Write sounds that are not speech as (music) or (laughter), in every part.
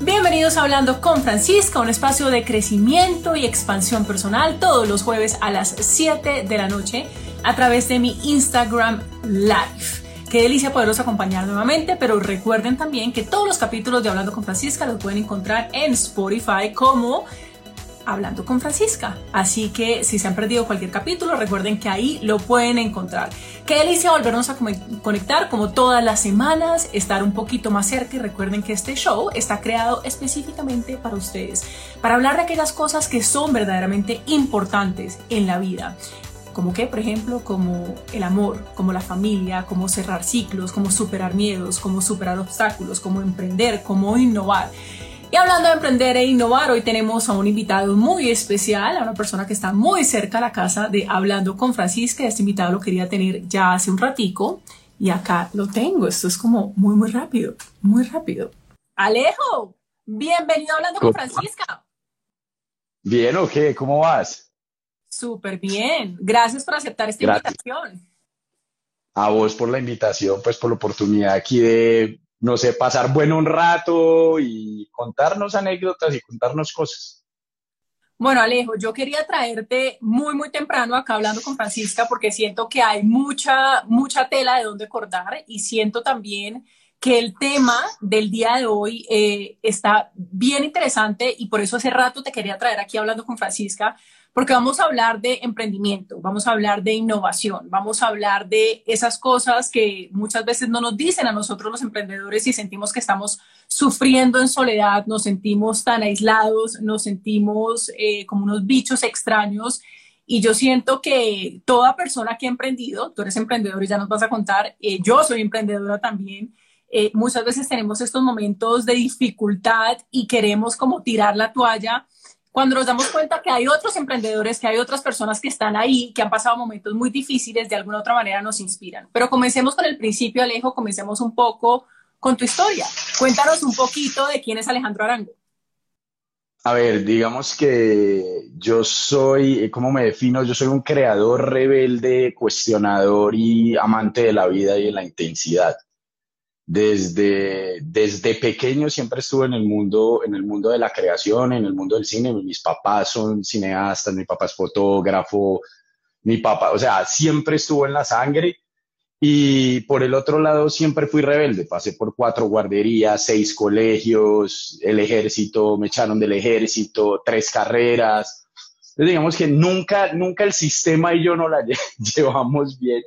Bienvenidos a Hablando con Francisca, un espacio de crecimiento y expansión personal todos los jueves a las 7 de la noche a través de mi Instagram Live. Qué delicia poderos acompañar nuevamente, pero recuerden también que todos los capítulos de Hablando con Francisca los pueden encontrar en Spotify como Hablando con Francisca. Así que si se han perdido cualquier capítulo, recuerden que ahí lo pueden encontrar. Qué delicia volvernos a conectar como todas las semanas, estar un poquito más cerca y recuerden que este show está creado específicamente para ustedes, para hablar de aquellas cosas que son verdaderamente importantes en la vida como que, por ejemplo, como el amor, como la familia, como cerrar ciclos, como superar miedos, como superar obstáculos, como emprender, como innovar. Y hablando de emprender e innovar, hoy tenemos a un invitado muy especial, a una persona que está muy cerca a la casa de Hablando con Francisca. Este invitado lo quería tener ya hace un ratico y acá lo tengo. Esto es como muy, muy rápido, muy rápido. Alejo, bienvenido a Hablando con Francisca. Bien, ¿o qué? ¿Cómo vas? Súper bien. Gracias por aceptar esta invitación. A vos por la invitación, pues por la oportunidad aquí de, no sé, pasar bueno un rato y contarnos anécdotas y contarnos cosas. Bueno, Alejo, yo quería traerte muy, muy temprano acá hablando con Francisca porque siento que hay mucha, mucha tela de donde cortar y siento también que el tema del día de hoy eh, está bien interesante y por eso hace rato te quería traer aquí hablando con Francisca, porque vamos a hablar de emprendimiento, vamos a hablar de innovación, vamos a hablar de esas cosas que muchas veces no nos dicen a nosotros los emprendedores y sentimos que estamos sufriendo en soledad, nos sentimos tan aislados, nos sentimos eh, como unos bichos extraños. Y yo siento que toda persona que ha emprendido, tú eres emprendedor y ya nos vas a contar, eh, yo soy emprendedora también, eh, muchas veces tenemos estos momentos de dificultad y queremos como tirar la toalla cuando nos damos cuenta que hay otros emprendedores, que hay otras personas que están ahí, que han pasado momentos muy difíciles, de alguna otra manera nos inspiran. Pero comencemos con el principio, Alejo, comencemos un poco con tu historia. Cuéntanos un poquito de quién es Alejandro Arango. A ver, digamos que yo soy, ¿cómo me defino? Yo soy un creador rebelde, cuestionador y amante de la vida y de la intensidad. Desde, desde pequeño siempre estuve en el mundo, en el mundo de la creación, en el mundo del cine. Mis papás son cineastas, mi papá es fotógrafo, mi papá, o sea, siempre estuvo en la sangre. Y por el otro lado, siempre fui rebelde. Pasé por cuatro guarderías, seis colegios, el ejército, me echaron del ejército, tres carreras. Entonces, digamos que nunca, nunca el sistema y yo no la (laughs) llevamos bien,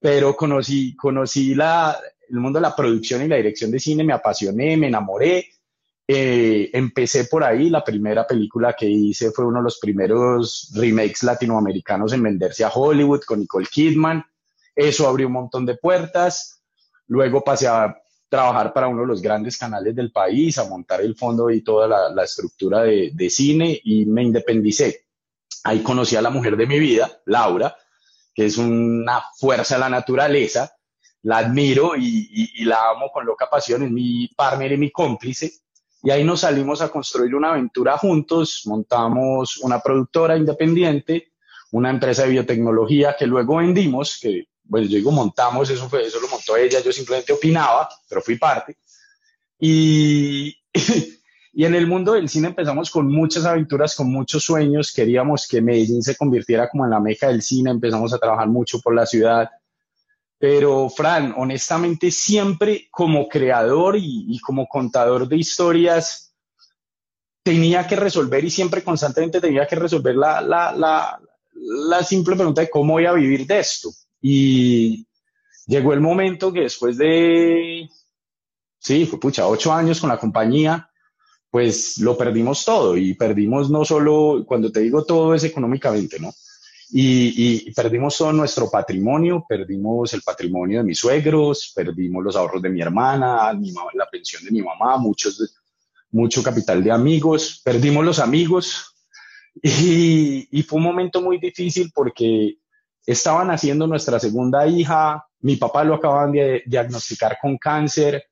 pero conocí, conocí la, el mundo de la producción y la dirección de cine me apasioné, me enamoré. Eh, empecé por ahí, la primera película que hice fue uno de los primeros remakes latinoamericanos en venderse a Hollywood con Nicole Kidman. Eso abrió un montón de puertas. Luego pasé a trabajar para uno de los grandes canales del país, a montar el fondo y toda la, la estructura de, de, cine y me independicé. Ahí conocí a la mujer de mi vida, Laura, que es una fuerza de la naturaleza la admiro y, la amo con loca pasión, es mi partner y mi cómplice. Y ahí nos salimos a construir una aventura juntos, montamos una productora independiente, una empresa de biotecnología que luego vendimos, que, bueno, yo digo montamos, eso, fue, eso lo montó ella, yo simplemente opinaba, pero fui parte. Y, (laughs) y en el mundo del cine empezamos con muchas aventuras, con muchos sueños, queríamos que Medellín se convirtiera como en la meca del cine, empezamos a trabajar mucho por la ciudad, pero, Fran, honestamente, siempre como creador y, como contador de historias, tenía que resolver y siempre constantemente tenía que resolver la, la, la, la simple pregunta de cómo voy a vivir de esto. Y llegó el momento que después de, sí, fue pucha, ocho años con la compañía, pues lo perdimos todo y perdimos no solo, cuando te digo todo es económicamente, ¿no? Y, perdimos todo nuestro patrimonio, perdimos el patrimonio de mis suegros, perdimos los ahorros de mi hermana, la pensión de mi mamá, muchos, mucho capital de amigos, perdimos los amigos. (laughs) Y, y fue un momento muy difícil porque estaban haciendo nuestra segunda hija, mi papá lo acaban de diagnosticar con cáncer,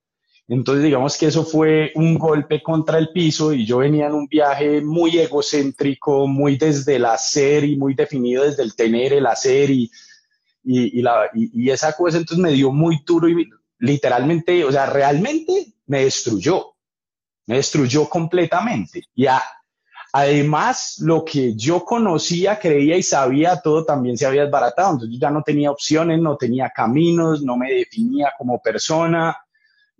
entonces, digamos que eso fue un golpe contra el piso y yo venía en un viaje muy egocéntrico, muy desde el hacer y muy definido desde el tener, el hacer y, y, esa cosa entonces me dio muy duro y literalmente, o sea, realmente me destruyó. me destruyó completamente. Y además, lo que yo conocía, creía y sabía, todo también se había desbaratado. Entonces ya no tenía opciones, no tenía caminos, no me definía como persona,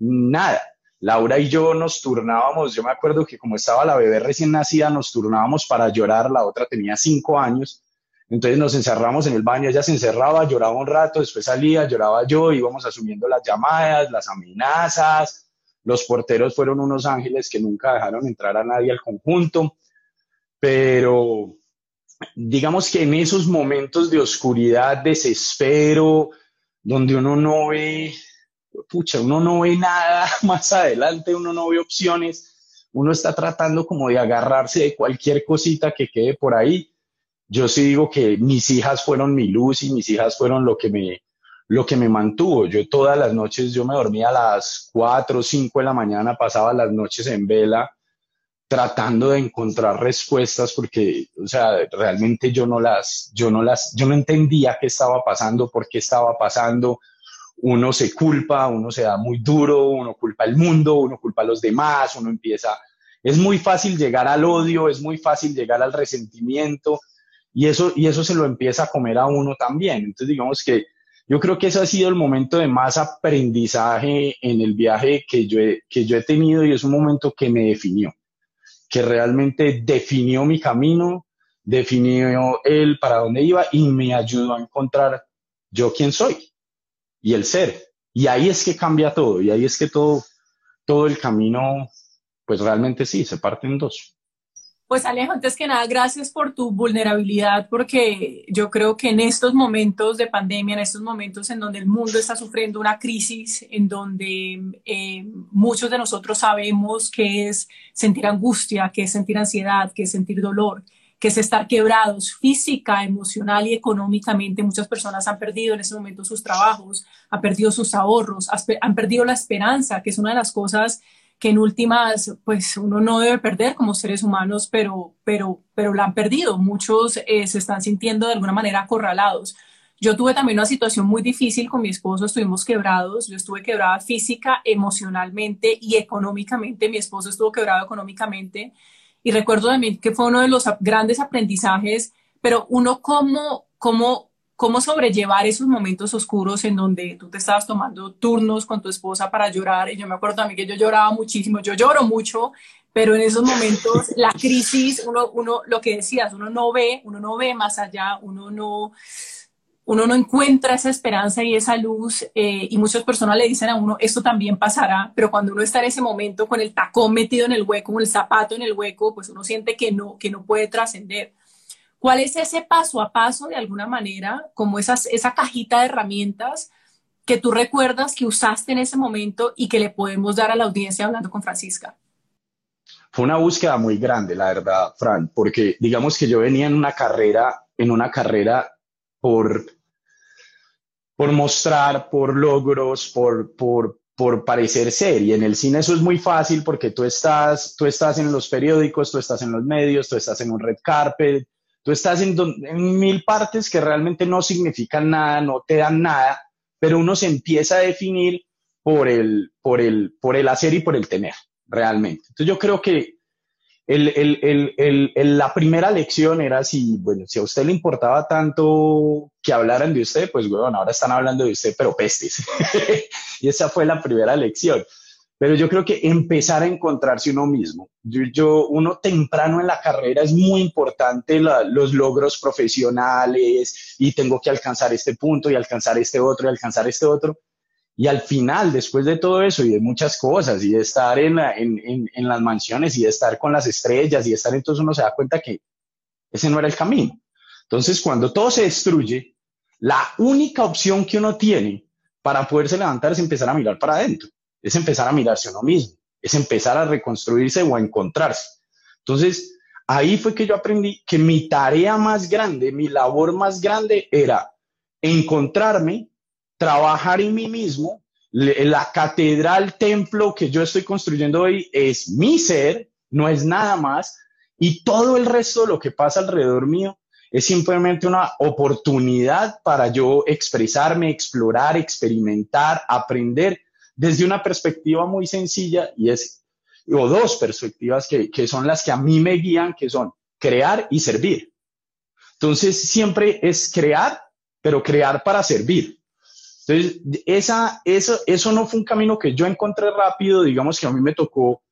nada. Laura y yo nos turnábamos, yo me acuerdo que como estaba la bebé recién nacida, nos turnábamos para llorar, la otra tenía cinco años, entonces nos encerramos en el baño, ella se encerraba, lloraba un rato, después salía, lloraba yo, íbamos asumiendo las llamadas, las amenazas, los porteros fueron unos ángeles que nunca dejaron entrar a nadie al conjunto, pero digamos que en esos momentos de oscuridad, desespero, donde uno no ve pucha, uno no ve nada (laughs) más adelante, uno no ve opciones, uno está tratando como de agarrarse de cualquier cosita que quede por ahí. Yo sí digo que mis hijas fueron mi luz y mis hijas fueron lo que me, lo que me mantuvo. Yo todas las noches, yo me dormía a las 4 o 5 de la mañana, pasaba las noches en vela tratando de encontrar respuestas porque, o sea, realmente yo no las, yo no las, yo no entendía qué estaba pasando, por qué estaba pasando, uno se culpa, uno se da muy duro, uno culpa al mundo, uno culpa a los demás, uno empieza, es muy fácil llegar al odio, es muy fácil llegar al resentimiento y eso, y eso se lo empieza a comer a uno también. Entonces digamos que yo creo que ese ha sido el momento de más aprendizaje en el viaje que yo he, que yo he tenido y es un momento que me definió, que realmente definió mi camino, definió el para dónde iba y me ayudó a encontrar yo quién soy y el ser. Y ahí es que cambia todo, y ahí es que todo, todo el camino, pues realmente sí, se parte en dos. Pues Alejo, antes que nada, gracias por tu vulnerabilidad, porque yo creo que en estos momentos de pandemia, en estos momentos en donde el mundo está sufriendo una crisis, en donde eh, muchos de nosotros sabemos que es sentir angustia, que es sentir ansiedad, que es sentir dolor, que es estar quebrados física, emocional y económicamente. Muchas personas han perdido en ese momento sus trabajos, han perdido sus ahorros, han perdido la esperanza, que es una de las cosas que en últimas, pues uno no debe perder como seres humanos, pero, pero, pero la han perdido. Muchos eh, se están sintiendo de alguna manera acorralados. Yo tuve también una situación muy difícil con mi esposo, estuvimos quebrados, yo estuve quebrada física, emocionalmente y económicamente, mi esposo estuvo quebrado económicamente y recuerdo también que fue uno de los grandes aprendizajes, pero uno cómo, cómo, cómo sobrellevar esos momentos oscuros en donde tú te estabas tomando turnos con tu esposa para llorar. Y yo me acuerdo también que yo lloraba muchísimo, yo lloro mucho, pero en esos momentos la crisis, uno, uno, lo que decías, uno no ve, uno no ve más allá, uno no, uno no encuentra esa esperanza y esa luz eh, y muchas personas le dicen a uno, esto también pasará, pero cuando uno está en ese momento con el tacón metido en el hueco, con el zapato en el hueco, pues uno siente que no, que no puede trascender. ¿Cuál es ese paso a paso de alguna manera, como esas, esa cajita de herramientas que tú recuerdas que usaste en ese momento y que le podemos dar a la audiencia hablando con Francisca? Fue una búsqueda muy grande, la verdad, Fran, porque digamos que yo venía en una carrera, en una carrera por por mostrar, por logros, por, por, por parecer ser. Y en el cine eso es muy fácil porque tú estás, tú estás en los periódicos, tú estás en los medios, tú estás en un red carpet, tú estás en, mil partes que realmente no significan nada, no te dan nada, pero uno se empieza a definir por el, por el, por el hacer y por el tener, realmente. Entonces yo creo que el, la primera lección era si, bueno, si a usted le importaba tanto que hablaran de usted, pues bueno, ahora están hablando de usted, pero pestes. (laughs) y esa fue la primera lección. Pero yo creo que empezar a encontrarse uno mismo. Yo, uno temprano en la carrera es muy importante los logros profesionales y tengo que alcanzar este punto y alcanzar este otro y alcanzar este otro y al final, después de todo eso y de muchas cosas y de estar en, en, en, las mansiones y de estar con las estrellas y de estar entonces uno se da cuenta que ese no era el camino. Entonces, cuando todo se destruye, la única opción que uno tiene para poderse levantar es empezar a mirar para adentro, es empezar a mirarse uno mismo, es empezar a reconstruirse o a encontrarse. Entonces, ahí fue que yo aprendí que mi tarea más grande, mi labor más grande era encontrarme trabajar en mí mismo. La catedral, templo que yo estoy construyendo hoy es mi ser, no es nada más. Y todo el resto de lo que pasa alrededor mío es simplemente una oportunidad para yo expresarme, explorar, experimentar, aprender desde una perspectiva muy sencilla y es o dos perspectivas que, que son las que a mí me guían, que son crear y servir. Entonces, siempre es crear, pero crear para servir. Entonces, esa, eso, eso no fue un camino que yo encontré rápido, digamos que a mí me tocó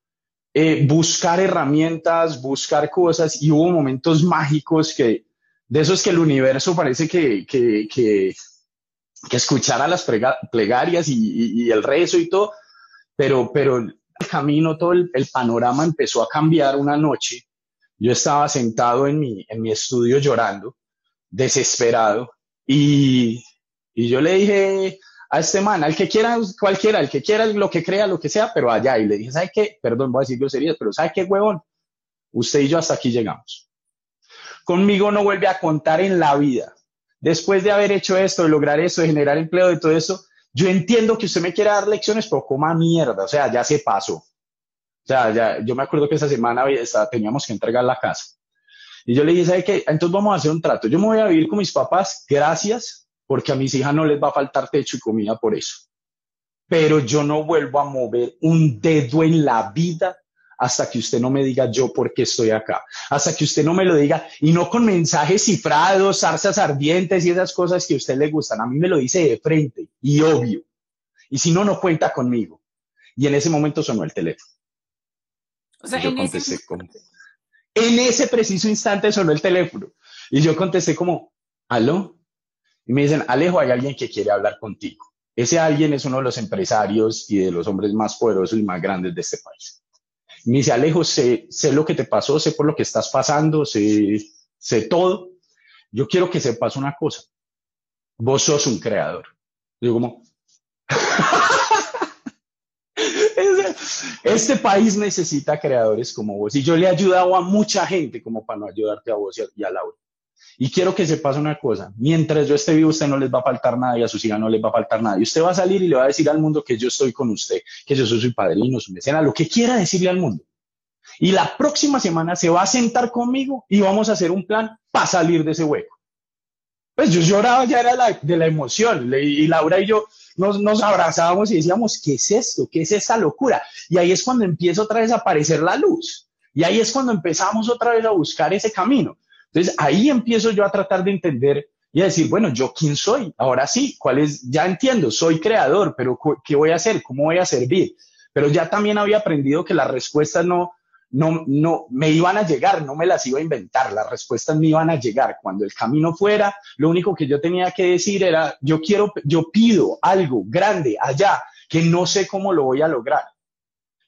eh, buscar herramientas, buscar cosas y hubo momentos mágicos que, de esos que el universo parece que, que, que, que escuchara las plegarias y, el rezo y todo, pero, pero el camino, todo el, panorama empezó a cambiar una noche. Yo estaba sentado en mi, en mi estudio llorando, desesperado, y, y yo le dije a este man, al que quiera, cualquiera, el que quiera lo que crea, lo que sea, pero allá. Y le dije, ¿sabe qué? Perdón, voy a decir groserías, pero ¿sabe qué, huevón? Usted y yo hasta aquí llegamos. Conmigo no vuelve a contar en la vida. Después de haber hecho esto, de lograr esto, de generar empleo, de todo eso, yo entiendo que usted me quiera dar lecciones, pero coma mierda. O sea, ya se pasó. O sea, ya, yo me acuerdo que esa semana teníamos que entregar la casa. Y yo le dije, ¿sabe qué? Entonces vamos a hacer un trato. Yo me voy a vivir con mis papás, gracias porque a mis hijas no les va a faltar techo y comida por eso. Pero yo no vuelvo a mover un dedo en la vida hasta que usted no me diga yo por qué estoy acá, hasta que usted no me lo diga y no con mensajes cifrados, zarzas ardientes y esas cosas que a usted le gustan. A mí me lo dice de frente y obvio. Y si no, no cuenta conmigo. Y en ese momento sonó el teléfono. O sea, yo en contesté ese... como... En ese preciso instante sonó el teléfono. Y yo contesté como, ¿aló? Y me dicen, Alejo, hay alguien que quiere hablar contigo. Ese alguien es uno de los empresarios y de los hombres más poderosos y más grandes de este país. me dice, Alejo, sé, sé lo que te pasó, sé por lo que estás pasando, sé, sé todo. Yo quiero que sepas una cosa. Vos sos un creador. Digo como, (laughs) este país necesita creadores como vos. Y yo le he ayudado a mucha gente como para no ayudarte a vos y a Laura. Y quiero que se pase una cosa, mientras yo esté vivo, usted no les va a faltar nada y a sus hijas no les va a faltar nada. Y usted va a salir y le va a decir al mundo que yo estoy con usted, que yo soy su padrino, su mecena, lo que quiera decirle al mundo. Y la próxima semana se va a sentar conmigo y vamos a hacer un plan para salir de ese hueco. Pues yo lloraba, ya era de la emoción. Y Laura y yo nos, nos abrazábamos y decíamos, ¿qué es esto? ¿Qué es esta locura? Y ahí es cuando empieza otra vez a aparecer la luz. Y ahí es cuando empezamos otra vez a buscar ese camino. Entonces ahí empiezo yo a tratar de entender y a decir, bueno, ¿yo quién soy? Ahora sí, ¿cuál es? Ya entiendo, soy creador, pero ¿qué voy a hacer? ¿Cómo voy a servir? Pero ya también había aprendido que las respuestas no, no, no me iban a llegar, no me las iba a inventar, las respuestas me iban a llegar. Cuando el camino fuera, lo único que yo tenía que decir era, yo quiero, yo pido algo grande allá que no sé cómo lo voy a lograr.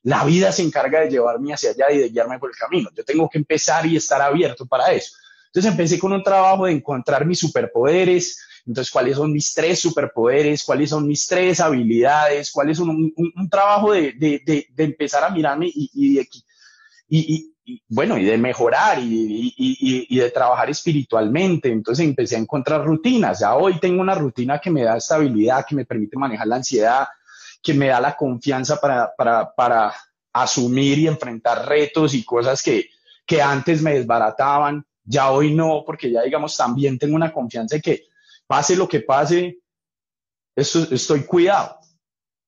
La vida se encarga de llevarme hacia allá y de guiarme por el camino. Yo tengo que empezar y estar abierto para eso. Entonces empecé con un trabajo de encontrar mis superpoderes, entonces cuáles son mis tres superpoderes, cuáles son mis tres habilidades, cuáles son un, trabajo de, de, de, empezar a mirarme y, y, bueno, y de mejorar y, de trabajar espiritualmente. Entonces empecé a encontrar rutinas. Ya hoy tengo una rutina que me da estabilidad, que me permite manejar la ansiedad, que me da la confianza para, asumir y enfrentar retos y cosas que antes me desbarataban. Ya hoy no, porque ya digamos también tengo una confianza de que pase lo que pase, estoy cuidado.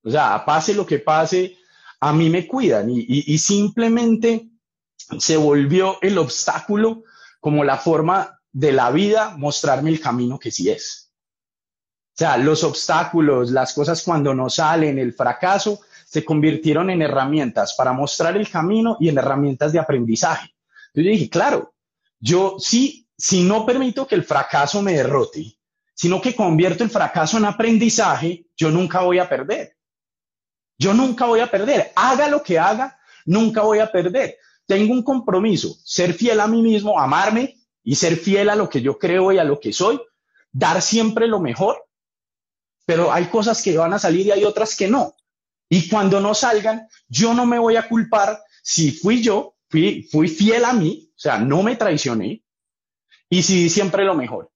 O sea, pase lo que pase, a mí me cuidan y, simplemente se volvió el obstáculo como la forma de la vida mostrarme el camino que sí es. O sea, los obstáculos, las cosas cuando no salen, el fracaso, se convirtieron en herramientas para mostrar el camino y en herramientas de aprendizaje. Yo dije, claro, yo sí, si no permito que el fracaso me derrote, sino que convierto el fracaso en aprendizaje, yo nunca voy a perder. Yo nunca voy a perder. Haga lo que haga, nunca voy a perder. Tengo un compromiso, ser fiel a mí mismo, amarme y ser fiel a lo que yo creo y a lo que soy, dar siempre lo mejor, pero hay cosas que van a salir y hay otras que no. Y cuando no salgan, yo no me voy a culpar si fui yo, fui, fui fiel a mí, sea, no me traicioné y sí siempre lo mejor.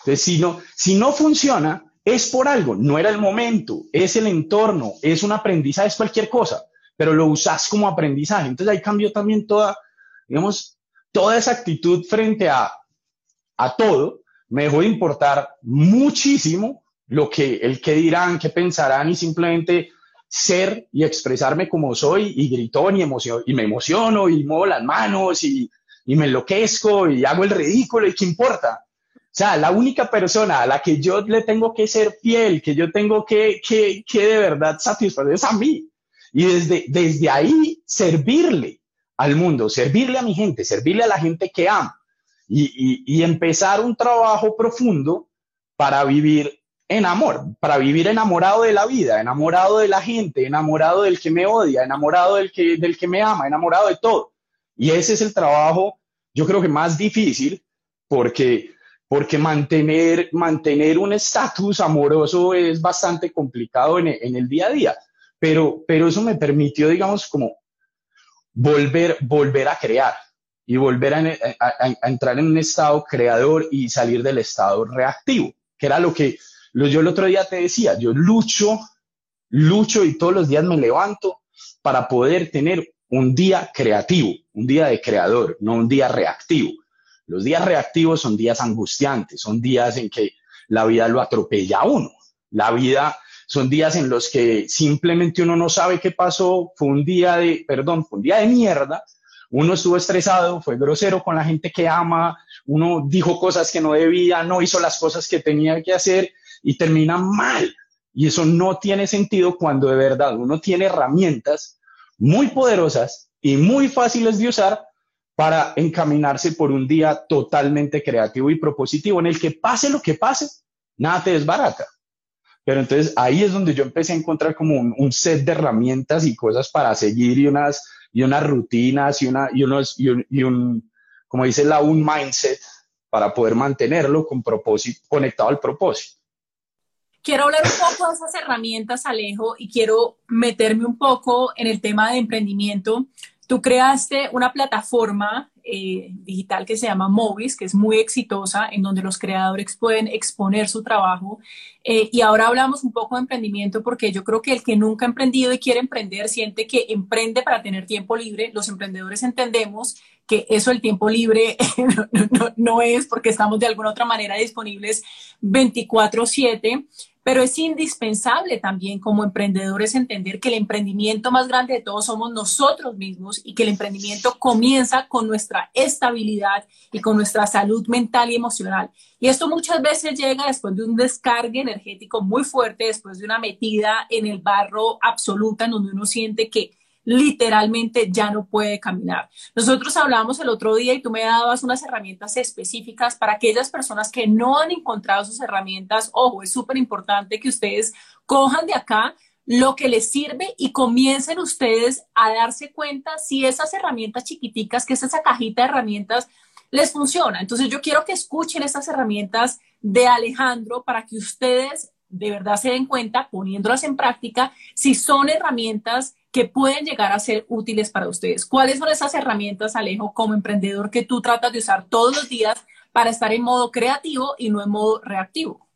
Entonces, si no, si no funciona, es por algo, no era el momento, es el entorno, es un aprendizaje, es cualquier cosa, pero lo usas como aprendizaje. Entonces ahí cambió también toda, digamos, toda esa actitud frente a, a todo. Me dejó de importar muchísimo lo que, el que dirán, qué pensarán y simplemente ser y expresarme como soy y gritón y, emoción, y me emociono y muevo las manos y, y me enloquezco y hago el ridículo y qué importa. O sea, la única persona a la que yo le tengo que ser fiel, que yo tengo que, que, que de verdad satisfacer es a mí. Y desde, desde ahí servirle al mundo, servirle a mi gente, servirle a la gente que amo y, y, y empezar un trabajo profundo para vivir en amor, para vivir enamorado de la vida, enamorado de la gente, enamorado del que me odia, enamorado del que, del que me ama, enamorado de todo. Y ese es el trabajo, yo creo que más difícil, porque, porque mantener, mantener un estatus amoroso es bastante complicado en, el día a día. Pero, pero eso me permitió, digamos, como volver, volver a crear y volver a entrar en un estado creador y salir del estado reactivo, que era lo que yo el otro día te decía, yo lucho, lucho y todos los días me levanto para poder tener un día creativo, un día de creador, no un día reactivo. Los días reactivos son días angustiantes, son días en que la vida lo atropella a uno. La vida son días en los que simplemente uno no sabe qué pasó, fue un día de, perdón, fue un día de mierda, uno estuvo estresado, fue grosero con la gente que ama, uno dijo cosas que no debía, no hizo las cosas que tenía que hacer y termina mal. Y eso no tiene sentido cuando de verdad uno tiene herramientas muy poderosas y muy fáciles de usar para encaminarse por un día totalmente creativo y propositivo en el que pase lo que pase, nada te desbarata. Pero entonces ahí es donde yo empecé a encontrar como un, set de herramientas y cosas para seguir y unas, y unas rutinas y, una, y, unos, y, un, como dice la, un mindset para poder mantenerlo con propósito, conectado al propósito. Quiero hablar un poco de esas herramientas, Alejo, y quiero meterme un poco en el tema de emprendimiento. Tú creaste una plataforma eh, digital que se llama Movis, que es muy exitosa, en donde los creadores pueden exponer su trabajo. Eh, y ahora hablamos un poco de emprendimiento porque yo creo que el que nunca ha emprendido y quiere emprender siente que emprende para tener tiempo libre. Los emprendedores entendemos que eso el tiempo libre (laughs) no, es porque estamos de alguna otra manera disponibles 24/7 pero es indispensable también como emprendedores entender que el emprendimiento más grande de todos somos nosotros mismos y que el emprendimiento comienza con nuestra estabilidad y con nuestra salud mental y emocional. Y esto muchas veces llega después de un descargue energético muy fuerte, después de una metida en el barro absoluta, en donde uno siente que literalmente ya no puede caminar. Nosotros hablábamos el otro día y tú me dabas unas herramientas específicas para aquellas personas que no han encontrado sus herramientas. Ojo, es súper importante que ustedes cojan de acá lo que les sirve y comiencen ustedes a darse cuenta si esas herramientas chiquiticas, que es esa cajita de herramientas, les funciona. Entonces yo quiero que escuchen estas herramientas de Alejandro para que ustedes de verdad se den cuenta, poniéndolas en práctica, si son herramientas que pueden llegar a ser útiles para ustedes. ¿Cuáles son esas herramientas, Alejo, como emprendedor que tú tratas de usar todos los días para estar en modo creativo y no en modo reactivo?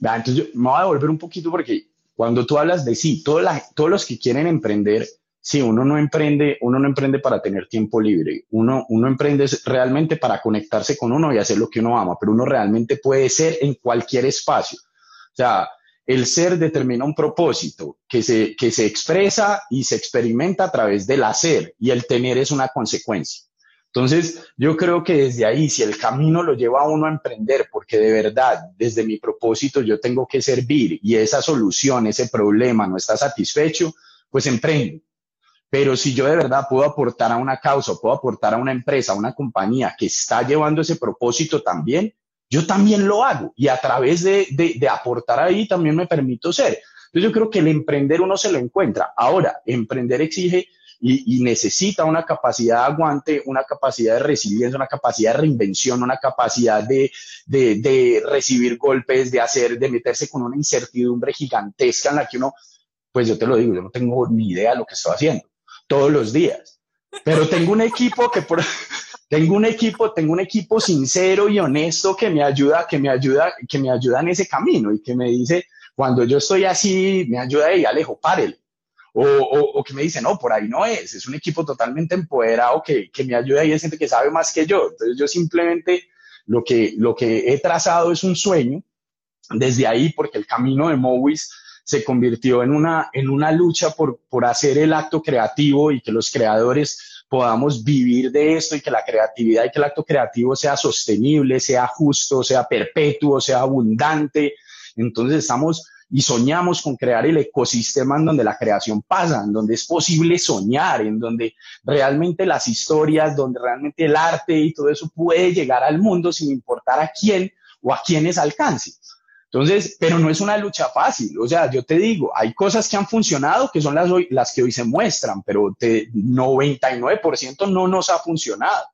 entonces yo me voy a devolver un poquito porque cuando tú hablas de sí, todos los que quieren emprender, sí, uno no emprende, uno no emprende para tener tiempo libre, uno, uno emprende realmente para conectarse con uno y hacer lo que uno ama, pero uno realmente puede ser en cualquier espacio. O sea, el ser determina un propósito que se, que se expresa y se experimenta a través del hacer y el tener es una consecuencia. Entonces, yo creo que desde ahí, si el camino lo lleva a uno a emprender, porque de verdad, desde mi propósito yo tengo que servir y esa solución, ese problema no está satisfecho, pues emprendo. Pero si yo de verdad puedo aportar a una causa, puedo aportar a una empresa, a una compañía que está llevando ese propósito también, yo también lo hago y a través de, aportar ahí también me permito ser. Entonces yo creo que el emprender uno se lo encuentra. Ahora, emprender exige y, necesita una capacidad de aguante, una capacidad de resiliencia, una capacidad de reinvención, una capacidad de, de, recibir golpes, de hacer, de meterse con una incertidumbre gigantesca en la que uno, pues yo te lo digo, yo no tengo ni idea de lo que estoy haciendo todos los días, pero tengo un equipo que por, tengo un equipo, tengo un equipo sincero y honesto que me ayuda, que me ayuda, que me ayuda en ese camino y que me dice, cuando yo estoy así, me ayuda y Alejo, párele. O, o, o, que me dice, no, por ahí no es, es un equipo totalmente empoderado que, que me ayuda y es gente que sabe más que yo. Entonces yo simplemente lo que, lo que he trazado es un sueño desde ahí, porque el camino de Mowis se convirtió en una, en una lucha por, por hacer el acto creativo y que los creadores podamos vivir de esto y que la creatividad y que el acto creativo sea sostenible, sea justo, sea perpetuo, sea abundante. Entonces estamos y soñamos con crear el ecosistema en donde la creación pasa, en donde es posible soñar, en donde realmente las historias, donde realmente el arte y todo eso puede llegar al mundo sin importar a quién o a quiénes alcance. Entonces, pero no es una lucha fácil. O sea, yo te digo, hay cosas que han funcionado que son las, hoy, las que hoy se muestran, pero de 99% no nos ha funcionado.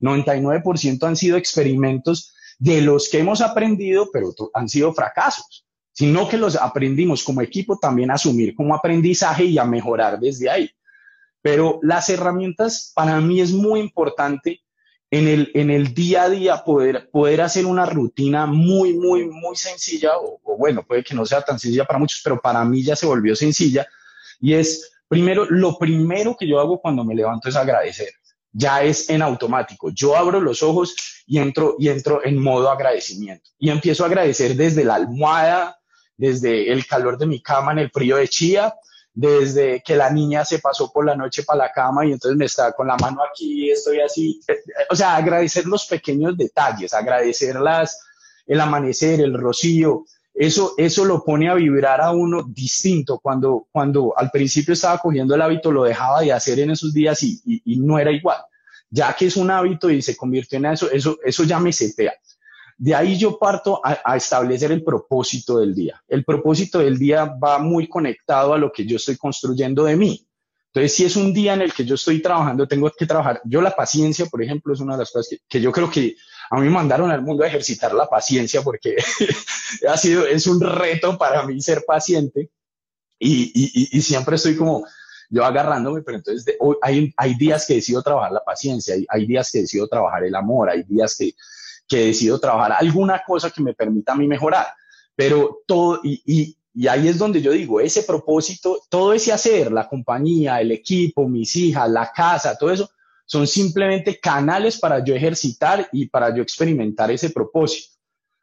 99% han sido experimentos de los que hemos aprendido, pero han sido fracasos, sino que los aprendimos como equipo también a asumir como aprendizaje y a mejorar desde ahí. Pero las herramientas para mí es muy importante en el, en el día a día poder, poder hacer una rutina muy, muy, muy sencilla, o, bueno, puede que no sea tan sencilla para muchos, pero para mí ya se volvió sencilla. Y es, primero, lo primero que yo hago cuando me levanto es agradecer. Ya es en automático. Yo abro los ojos y entro, y entro en modo agradecimiento. Y empiezo a agradecer desde la almohada, desde el calor de mi cama en el frío de Chía, desde que la niña se pasó por la noche para la cama y entonces me está con la mano aquí, estoy así. O sea, agradecer los pequeños detalles, agradecer las, el amanecer, el rocío. Eso, eso lo pone a vibrar a uno distinto. Cuando, cuando al principio estaba cogiendo el hábito, lo dejaba de hacer en esos días y, y, no era igual. Ya que es un hábito y se convirtió en eso, eso, eso ya me setea. De ahí yo parto a, establecer el propósito del día. El propósito del día va muy conectado a lo que yo estoy construyendo de mí. Entonces, si es un día en el que yo estoy trabajando, tengo que trabajar. Yo la paciencia, por ejemplo, es una de las cosas que, yo creo que a mí me mandaron al mundo a ejercitar la paciencia porque (laughs) ha sido, es un reto para mí ser paciente y, siempre estoy como yo agarrándome, pero entonces hay, hay días que decido trabajar la paciencia, hay, hay días que decido trabajar el amor, hay días que, que decido trabajar alguna cosa que me permita a mí mejorar. Pero todo, y, y, y ahí es donde yo digo, ese propósito, todo ese hacer, la compañía, el equipo, mis hijas, la casa, todo eso, son simplemente canales para yo ejercitar y para yo experimentar ese propósito.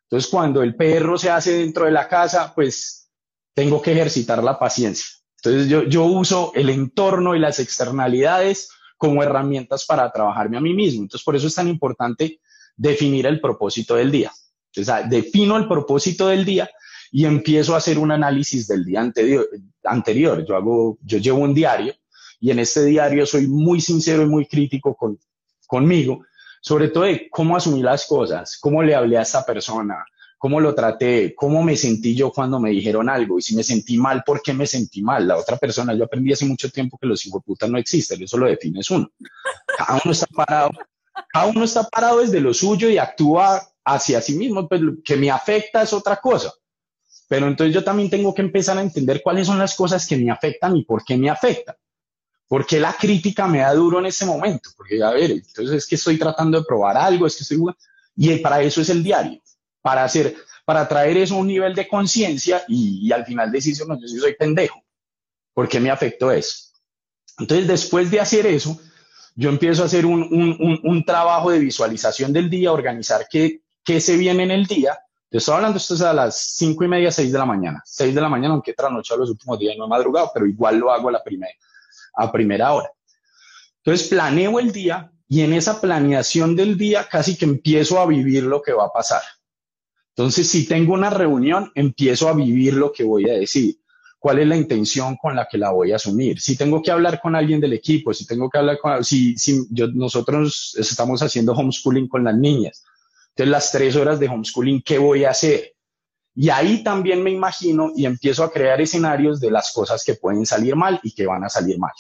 Entonces, cuando el perro se hace dentro de la casa, pues tengo que ejercitar la paciencia. Entonces, yo, yo uso el entorno y las externalidades como herramientas para trabajarme a mí mismo. Entonces, por eso es tan importante definir el propósito del día. Entonces, defino el propósito del día y empiezo a hacer un análisis del día anterior. Yo hago, yo llevo un diario y en este diario soy muy sincero y muy crítico con, conmigo, sobre todo de cómo asumí las cosas, cómo le hablé a esta persona, cómo lo traté, cómo me sentí yo cuando me dijeron algo y si me sentí mal, ¿por qué me sentí mal? La otra persona, yo aprendí hace mucho tiempo que los putas no existen, eso lo defines uno. Cada uno está parado cada uno está parado desde lo suyo y actúa hacia sí mismo, pues que me afecta es otra cosa. Pero entonces yo también tengo que empezar a entender cuáles son las cosas que me afectan y por qué me afectan. ¿Por qué la crítica me da duro en ese momento? Porque, a ver, entonces es que estoy tratando de probar algo, es que estoy... Y para eso es el diario, para hacer, para traer eso a un nivel de conciencia y, al final decir, no, yo sí soy pendejo. ¿Por qué me afectó eso? Entonces, después de hacer eso, yo empiezo a hacer un, trabajo de visualización del día, organizar qué, qué se viene en el día. Te estoy hablando, esto es a las cinco y media, seis de la mañana. Seis de la mañana, aunque trasnochado los últimos días, no he madrugado, pero igual lo hago a la primera, a primera hora. Entonces planeo el día y en esa planeación del día casi que empiezo a vivir lo que va a pasar. Entonces, si tengo una reunión, empiezo a vivir lo que voy a decir cuál es la intención con la que la voy a asumir. Si tengo que hablar con alguien del equipo, si tengo que hablar con, si, si yo, nosotros estamos haciendo homeschooling con las niñas, entonces las tres horas de homeschooling, ¿qué voy a hacer? Y ahí también me imagino y empiezo a crear escenarios de las cosas que pueden salir mal y que van a salir mal.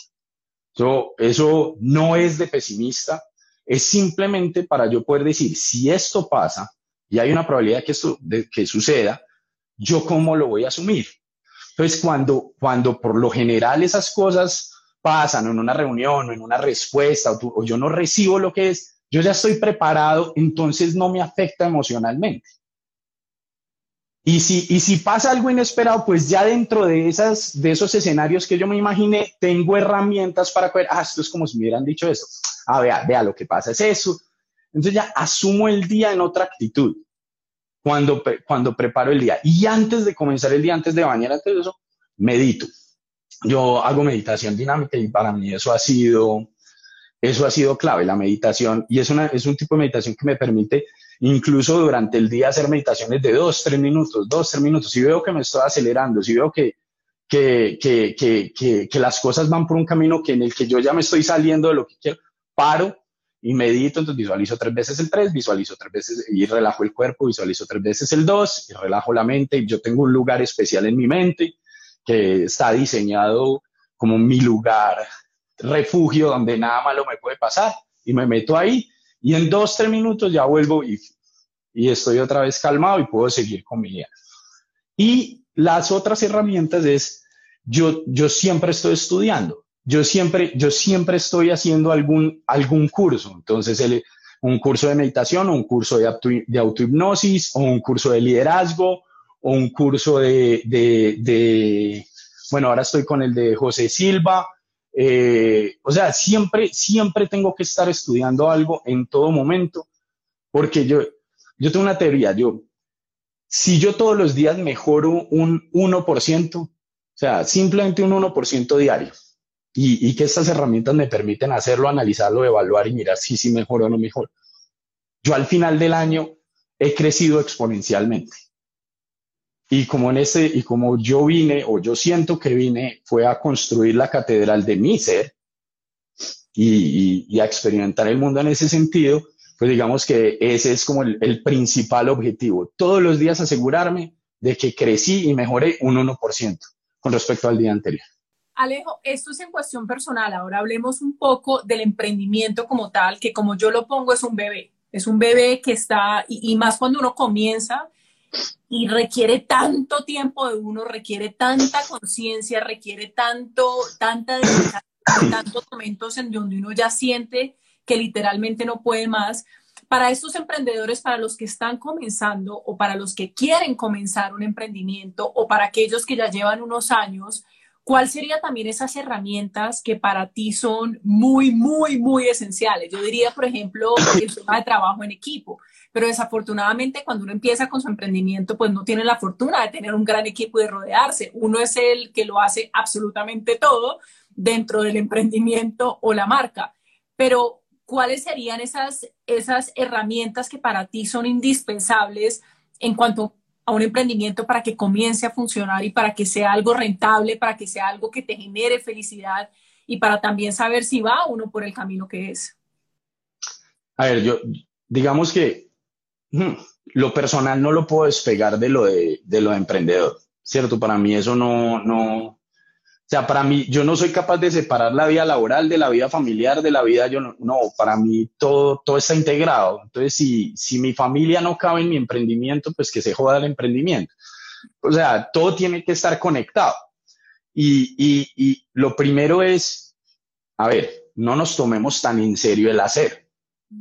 So, eso no es de pesimista, es simplemente para yo poder decir, si esto pasa y hay una probabilidad que esto de, que suceda, yo cómo lo voy a asumir. Entonces, cuando, cuando por lo general esas cosas pasan en una reunión o en una respuesta o, yo no recibo lo que es, yo ya estoy preparado, entonces no me afecta emocionalmente. Y si, y si pasa algo inesperado, pues ya dentro de, esas, de esos escenarios que yo me imaginé, tengo herramientas para ver, ah, esto es como si me hubieran dicho eso. Ah, vea, vea, lo que pasa es eso. Entonces ya asumo el día en otra actitud cuando, cuando preparo el día. Y antes de comenzar el día, antes de bañar, antes de eso, medito. Yo hago meditación dinámica y para mí eso ha sido, eso ha sido clave, la meditación. Y es, una, es un tipo de meditación que me permite incluso durante el día hacer meditaciones de dos, tres minutos, dos, tres minutos. Si veo que me estoy acelerando, si veo que, que, que, que, que, las cosas van por un camino que en el que yo ya me estoy saliendo de lo que quiero, paro y medito, entonces visualizo tres veces el tres, visualizo tres veces y relajo el cuerpo, visualizo tres veces el dos y relajo la mente. Yo tengo un lugar especial en mi mente que está diseñado como mi lugar refugio donde nada malo me puede pasar y me meto ahí y en dos, tres minutos ya vuelvo y, y estoy otra vez calmado y puedo seguir con mi día. Y las otras herramientas es, yo, yo siempre estoy estudiando, yo siempre, yo siempre estoy haciendo algún, algún curso. Entonces, el, un curso de meditación, o un curso de, auto, de autohipnosis, o un curso de liderazgo, o un curso de, bueno, ahora estoy con el de José Silva, eh, o sea, siempre, siempre tengo que estar estudiando algo en todo momento, porque yo, yo tengo una teoría, yo, si yo todos los días mejoro un 1%, o sea, simplemente un 1% diario, y, que estas herramientas me permiten hacerlo, analizarlo, evaluar y mirar si sí mejoro o no mejor, yo al final del año he crecido exponencialmente. Y como, en ese, y como yo vine, o yo siento que vine, fue a construir la catedral de mi ser y, y, a experimentar el mundo en ese sentido, pues digamos que ese es como el, el, principal objetivo. Todos los días asegurarme de que crecí y mejoré un 1% con respecto al día anterior. Alejo, esto es en cuestión personal. Ahora hablemos un poco del emprendimiento como tal, que como yo lo pongo es un bebé. Es un bebé que está, y, más cuando uno comienza, y requiere tanto tiempo de uno, requiere tanta conciencia, requiere tanto, tanta tantos momentos en donde uno ya siente que literalmente no puede más. Para estos emprendedores, para los que están comenzando o para los que quieren comenzar un emprendimiento o para aquellos que ya llevan unos años, ¿cuál sería también esas herramientas que para ti son muy, muy, muy esenciales? Yo diría, por ejemplo, el (coughs) tema de trabajo en equipo pero desafortunadamente cuando uno empieza con su emprendimiento, pues no tiene la fortuna de tener un gran equipo de rodearse. Uno es el que lo hace absolutamente todo dentro del emprendimiento o la marca. Pero, ¿cuáles serían esas, esas herramientas que para ti son indispensables en cuanto a un emprendimiento para que comience a funcionar y para que sea algo rentable, para que sea algo que te genere felicidad y para también saber si va uno por el camino que es? A ver, yo digamos que lo personal no lo puedo despegar de lo de, de lo de emprendedor, ¿cierto? Para mí eso no, no, o sea, para mí, yo no soy capaz de separar la vida laboral de la vida familiar, de la vida, yo no, no para mí todo, todo está integrado. Entonces, si, si mi familia no cabe en mi emprendimiento, pues que se joda el emprendimiento. O sea, todo tiene que estar conectado. Y, y, y lo primero es, a ver, no nos tomemos tan en serio el hacer.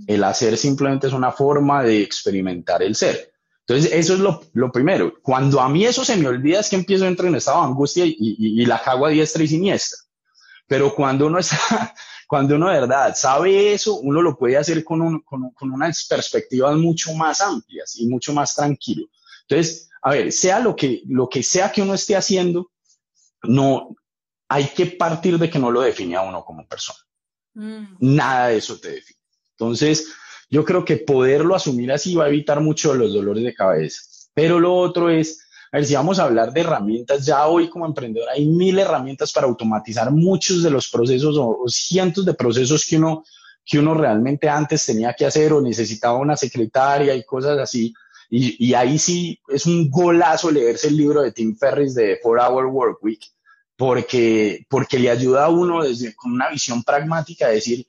El hacer simplemente es una forma de experimentar el ser. Entonces, eso es lo, lo, primero. Cuando a mí eso se me olvida es que empiezo a entrar en estado de angustia y, y, y la cago a diestra y siniestra. Pero cuando uno está, (laughs) cuando uno de verdad sabe eso, uno lo puede hacer con, un, con, con unas perspectivas mucho más amplias y mucho más tranquilo. Entonces, a ver, sea lo que, lo que sea que uno esté haciendo, no, hay que partir de que no lo define a uno como persona. Mm. Nada de eso te define. Entonces, yo creo que poderlo asumir así va a evitar mucho los dolores de cabeza. Pero lo otro es, a ver, si vamos a hablar de herramientas, ya hoy como emprendedor hay mil herramientas para automatizar muchos de los procesos o, cientos de procesos que uno, que uno realmente antes tenía que hacer o necesitaba una secretaria y cosas así. Y, ahí sí es un golazo leerse el libro de Tim Ferriss de Four Hour Work Week, porque, porque le ayuda a uno desde con una visión pragmática de decir,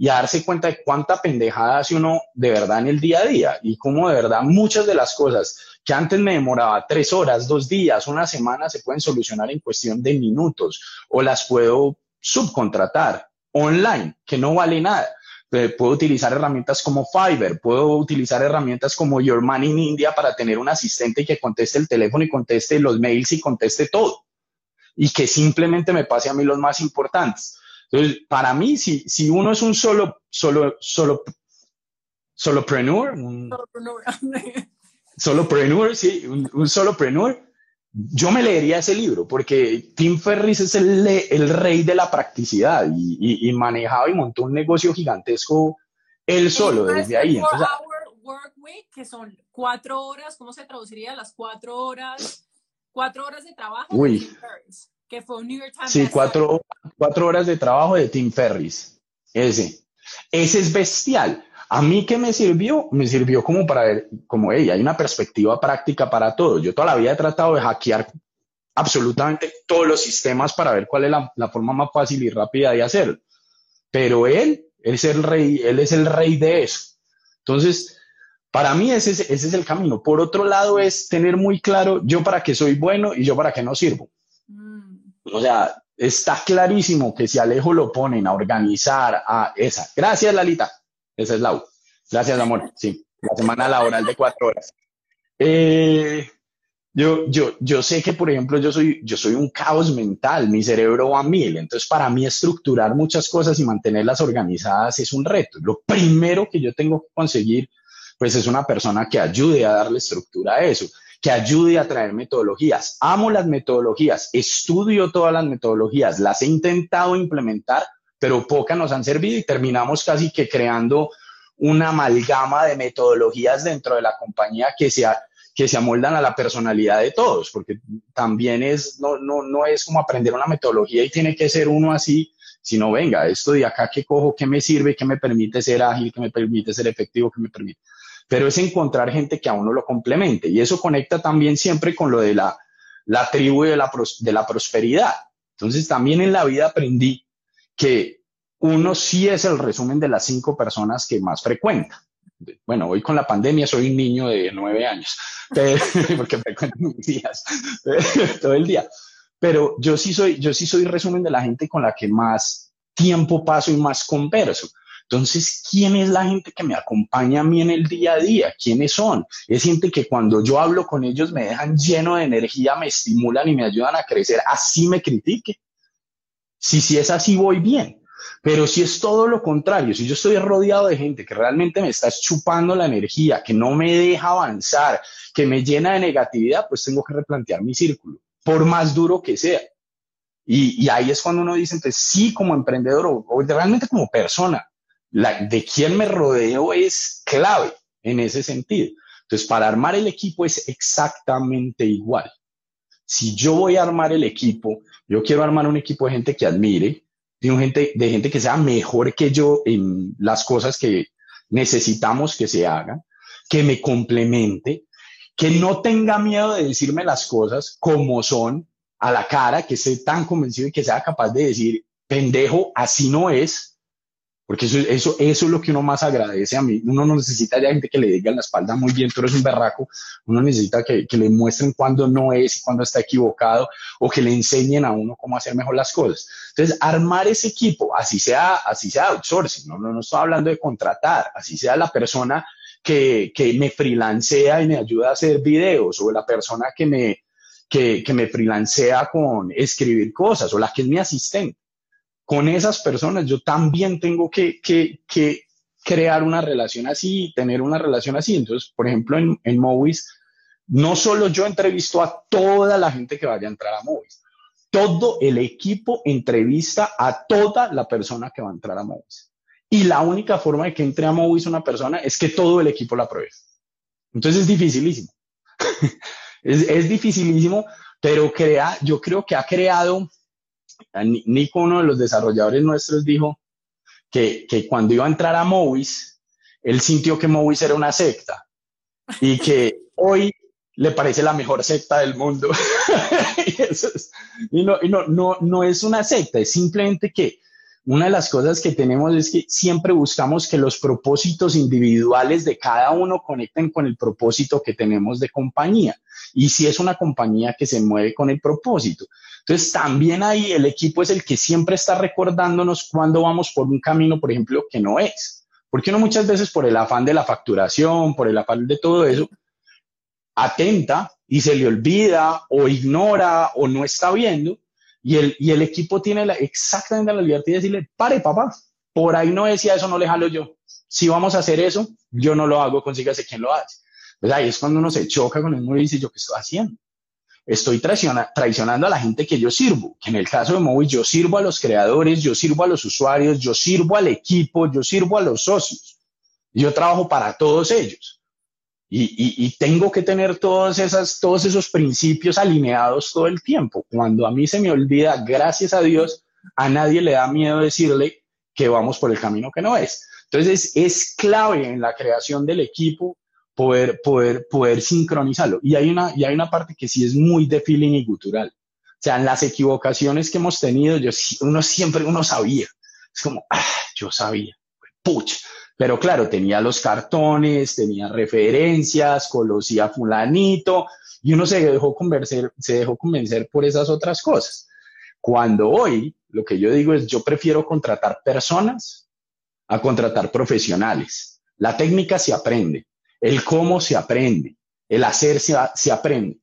y a darse cuenta de cuánta pendejada hace uno de verdad en el día a día y cómo de verdad muchas de las cosas que antes me demoraba tres horas, dos días, una semana se pueden solucionar en cuestión de minutos o las puedo subcontratar online, que no vale nada. Eh, puedo utilizar herramientas como Fiverr, puedo utilizar herramientas como Your Money in India para tener un asistente que conteste el teléfono y conteste los mails y conteste todo. Y que simplemente me pase a mí los más importantes. Entonces, para mí, si, si uno es un solo, solo, solo, solopreneur, un, (laughs) solopreneur, sí, un, un solopreneur, yo me leería ese libro porque Tim Ferriss es el, el rey de la practicidad y, y, manejaba y montó un negocio gigantesco él solo desde ahí. Entonces, work week, que son cuatro horas, ¿cómo se traduciría? Las cuatro horas, cuatro horas de trabajo. Uy. Que fue un New York Times. Sí, cuatro, cuatro horas de trabajo de Tim Ferriss. Ese. Ese es bestial. A mí que me sirvió, me sirvió como para ver, como, hey, hay una perspectiva práctica para todo. Yo toda la vida he tratado de hackear absolutamente todos los sistemas para ver cuál es la, forma más fácil y rápida de hacerlo. Pero él, él es el rey, él es el rey de eso. Entonces, para mí ese es, ese es el camino. Por otro lado, es tener muy claro yo para qué soy bueno y yo para qué no sirvo. Mm. O sea, está clarísimo que si Alejo lo ponen a organizar a esa. Gracias, Lalita. Esa es la U. Gracias, amor. Sí, la semana laboral de cuatro horas. Eh, yo, yo, yo sé que, por ejemplo, yo soy, yo soy un caos mental, mi cerebro va a mil, entonces para mí estructurar muchas cosas y mantenerlas organizadas es un reto. Lo primero que yo tengo que conseguir, pues es una persona que ayude a darle estructura a eso, que ayude a traer metodologías. Amo las metodologías, estudio todas las metodologías, las he intentado implementar, pero pocas nos han servido y terminamos casi que creando una amalgama de metodologías dentro de la compañía que se, que se amoldan a la personalidad de todos, porque también es, no, no, no es como aprender una metodología y tiene que ser uno así, sino venga, esto de acá que cojo, qué me sirve, qué me permite ser ágil, qué me permite ser efectivo, qué me permite. Pero es encontrar gente que a uno lo complemente y eso conecta también siempre con lo de la, la tribu y de la, de la prosperidad. Entonces también en la vida aprendí que uno sí es el resumen de las cinco personas que más frecuenta. Bueno, hoy con la pandemia soy un niño de nueve años, (laughs) porque frecuento mis días, (laughs) todo el día. Pero yo sí soy, yo sí soy resumen de la gente con la que más tiempo paso y más converso. Entonces, ¿quién es la gente que me acompaña a mí en el día a día? ¿Quiénes son? Es gente que cuando yo hablo con ellos me dejan lleno de energía, me estimulan y me ayudan a crecer, así me critique. Si, si es así, voy bien. Pero si es todo lo contrario, si yo estoy rodeado de gente que realmente me está chupando la energía, que no me deja avanzar, que me llena de negatividad, pues tengo que replantear mi círculo, por más duro que sea. Y, ahí es cuando uno dice, entonces sí, como emprendedor o realmente como persona, la, de quién me rodeo es clave en ese sentido. Entonces, para armar el equipo es exactamente igual. Si yo voy a armar el equipo, yo quiero armar un equipo de gente que admire, de gente, de gente que sea mejor que yo en las cosas que necesitamos que se hagan, que me complemente, que no tenga miedo de decirme las cosas como son, a la cara, que esté tan convencido y que sea capaz de decir, pendejo, así no es, porque eso, eso, eso es lo que uno más agradece a mí. Uno no necesita ya gente que le diga en la espalda muy bien, tú eres un berraco. Uno necesita que, que le muestren cuándo no es y cuándo está equivocado o que le enseñen a uno cómo hacer mejor las cosas. Entonces, armar ese equipo, así sea, así sea outsourcing, no, no, no estoy hablando de contratar, así sea la persona que, que me freelancea y me ayuda a hacer videos o la persona que me, que, que me freelancea con escribir cosas o la que es mi asistente con esas personas yo también tengo que, crear una relación así, tener una relación así. Entonces, por ejemplo, en, en no solo yo entrevisto a toda la gente que vaya a entrar a Movis, todo el equipo entrevista a toda la persona que va a entrar a Movis. Y la única forma de que entre a Movis una persona es que todo el equipo la apruebe. Entonces es dificilísimo. (laughs) es, es dificilísimo, pero crea, yo creo que ha creado Nico, uno de los desarrolladores nuestros, dijo que, que cuando iba a entrar a Movis, él sintió que Movis era una secta y que (laughs) hoy le parece la mejor secta del mundo. (laughs) y, no, y no, no, no es una secta, es simplemente que una de las cosas que tenemos es que siempre buscamos que los propósitos individuales de cada uno conecten con el propósito que tenemos de compañía. Y si es una compañía que se mueve con el propósito. Entonces, también ahí el equipo es el que siempre está recordándonos cuando vamos por un camino, por ejemplo, que no es. Porque uno muchas veces por el afán de la facturación, por el afán de todo eso, atenta y se le olvida o ignora o no está viendo y el, y el equipo tiene la, exactamente la libertad de decirle, pare papá, por ahí no decía eso, no le jalo yo. Si vamos a hacer eso, yo no lo hago, consígase quien lo hace. Pues ahí es cuando uno se choca con el mundo y dice, ¿yo qué estoy haciendo? Estoy traicionando a la gente que yo sirvo, en el caso de Movi yo sirvo a los creadores, yo sirvo a los usuarios, yo sirvo al equipo, yo sirvo a los socios. Yo trabajo para todos ellos. Y, tengo que tener todos esos principios alineados todo el tiempo. Cuando a mí se me olvida, gracias a Dios, a nadie le da miedo decirle que vamos por el camino que no es. Entonces, es clave en la creación del equipo poder, poder, poder sincronizarlo. Y hay, una, y hay una parte que sí es muy de feeling y gutural. O sea, en las equivocaciones que hemos tenido, yo, uno siempre, uno sabía. Es como, ah, yo sabía, puch. Pero claro, tenía los cartones, tenía referencias, conocía fulanito, y uno se dejó convencer, se dejó convencer por esas otras cosas. Cuando hoy, lo que yo digo es, yo prefiero contratar personas a contratar profesionales. La técnica se aprende, el cómo se aprende, el hacer se, aprende,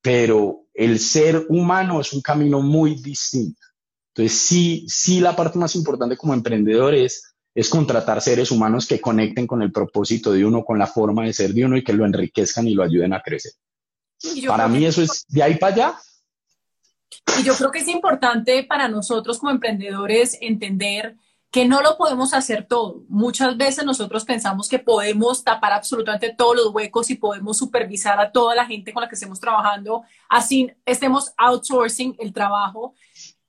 pero el ser humano es un camino muy distinto. Entonces, sí, sí, la parte más importante como emprendedor es, es contratar seres humanos que conecten con el propósito de uno, con la forma de ser de uno y que lo enriquezcan y lo ayuden a crecer. Para mí eso es de ahí para allá. Y yo creo que es importante para nosotros como emprendedores entender que no lo podemos hacer todo. Muchas veces nosotros pensamos que podemos tapar absolutamente todos los huecos y podemos supervisar a toda la gente con la que estemos trabajando, así estemos outsourcing el trabajo,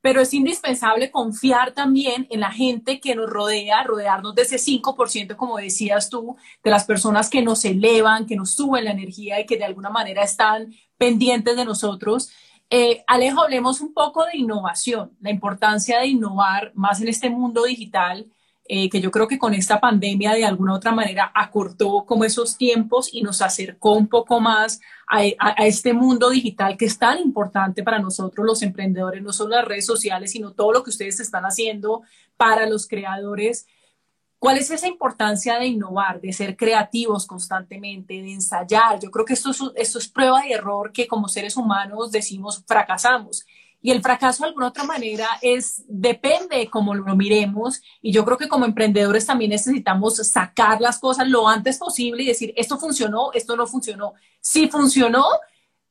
pero es indispensable confiar también en la gente que nos rodea, rodearnos de ese 5%, como decías tú, de las personas que nos elevan, que nos suben la energía y que de alguna manera están pendientes de nosotros eh, Alejo, hablemos un poco de innovación, la importancia de innovar más en este mundo digital, eh, que yo creo que con esta pandemia de alguna otra manera acortó como esos tiempos y nos acercó un poco más a, este mundo digital que es tan importante para nosotros los emprendedores, no solo las redes sociales, sino todo lo que ustedes están haciendo para los creadores. ¿Cuál es esa importancia de innovar, de ser creativos constantemente, de ensayar? Yo creo que esto es, prueba y error que como seres humanos decimos fracasamos. Y el fracaso de alguna otra manera es, depende de cómo lo miremos. Y yo creo que como emprendedores también necesitamos sacar las cosas lo antes posible y decir, esto funcionó, esto no funcionó. Si funcionó,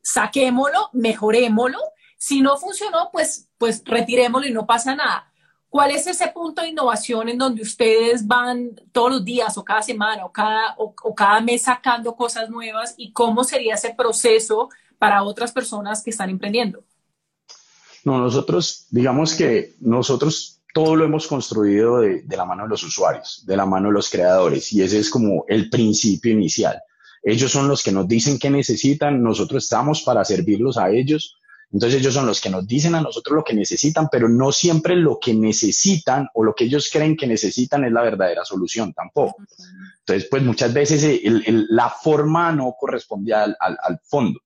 saquémoslo, mejorémoslo. Si no funcionó, pues, pues retirémoslo y no pasa nada ¿Cuál es ese punto de innovación en donde ustedes van todos los días o cada semana o cada, o, cada mes sacando cosas nuevas y cómo sería ese proceso para otras personas que están emprendiendo? No, nosotros, digamos que nosotros todo lo hemos construido de, de, la mano de los usuarios, de la mano de los creadores, y ese es como el principio inicial. Ellos son los que nos dicen qué necesitan, nosotros estamos para servirlos a ellos, entonces ellos son los que nos dicen a nosotros lo que necesitan, pero no siempre lo que necesitan o lo que ellos creen que necesitan es la verdadera solución tampoco. Entonces, pues muchas veces eh, la forma no corresponde al, fondo.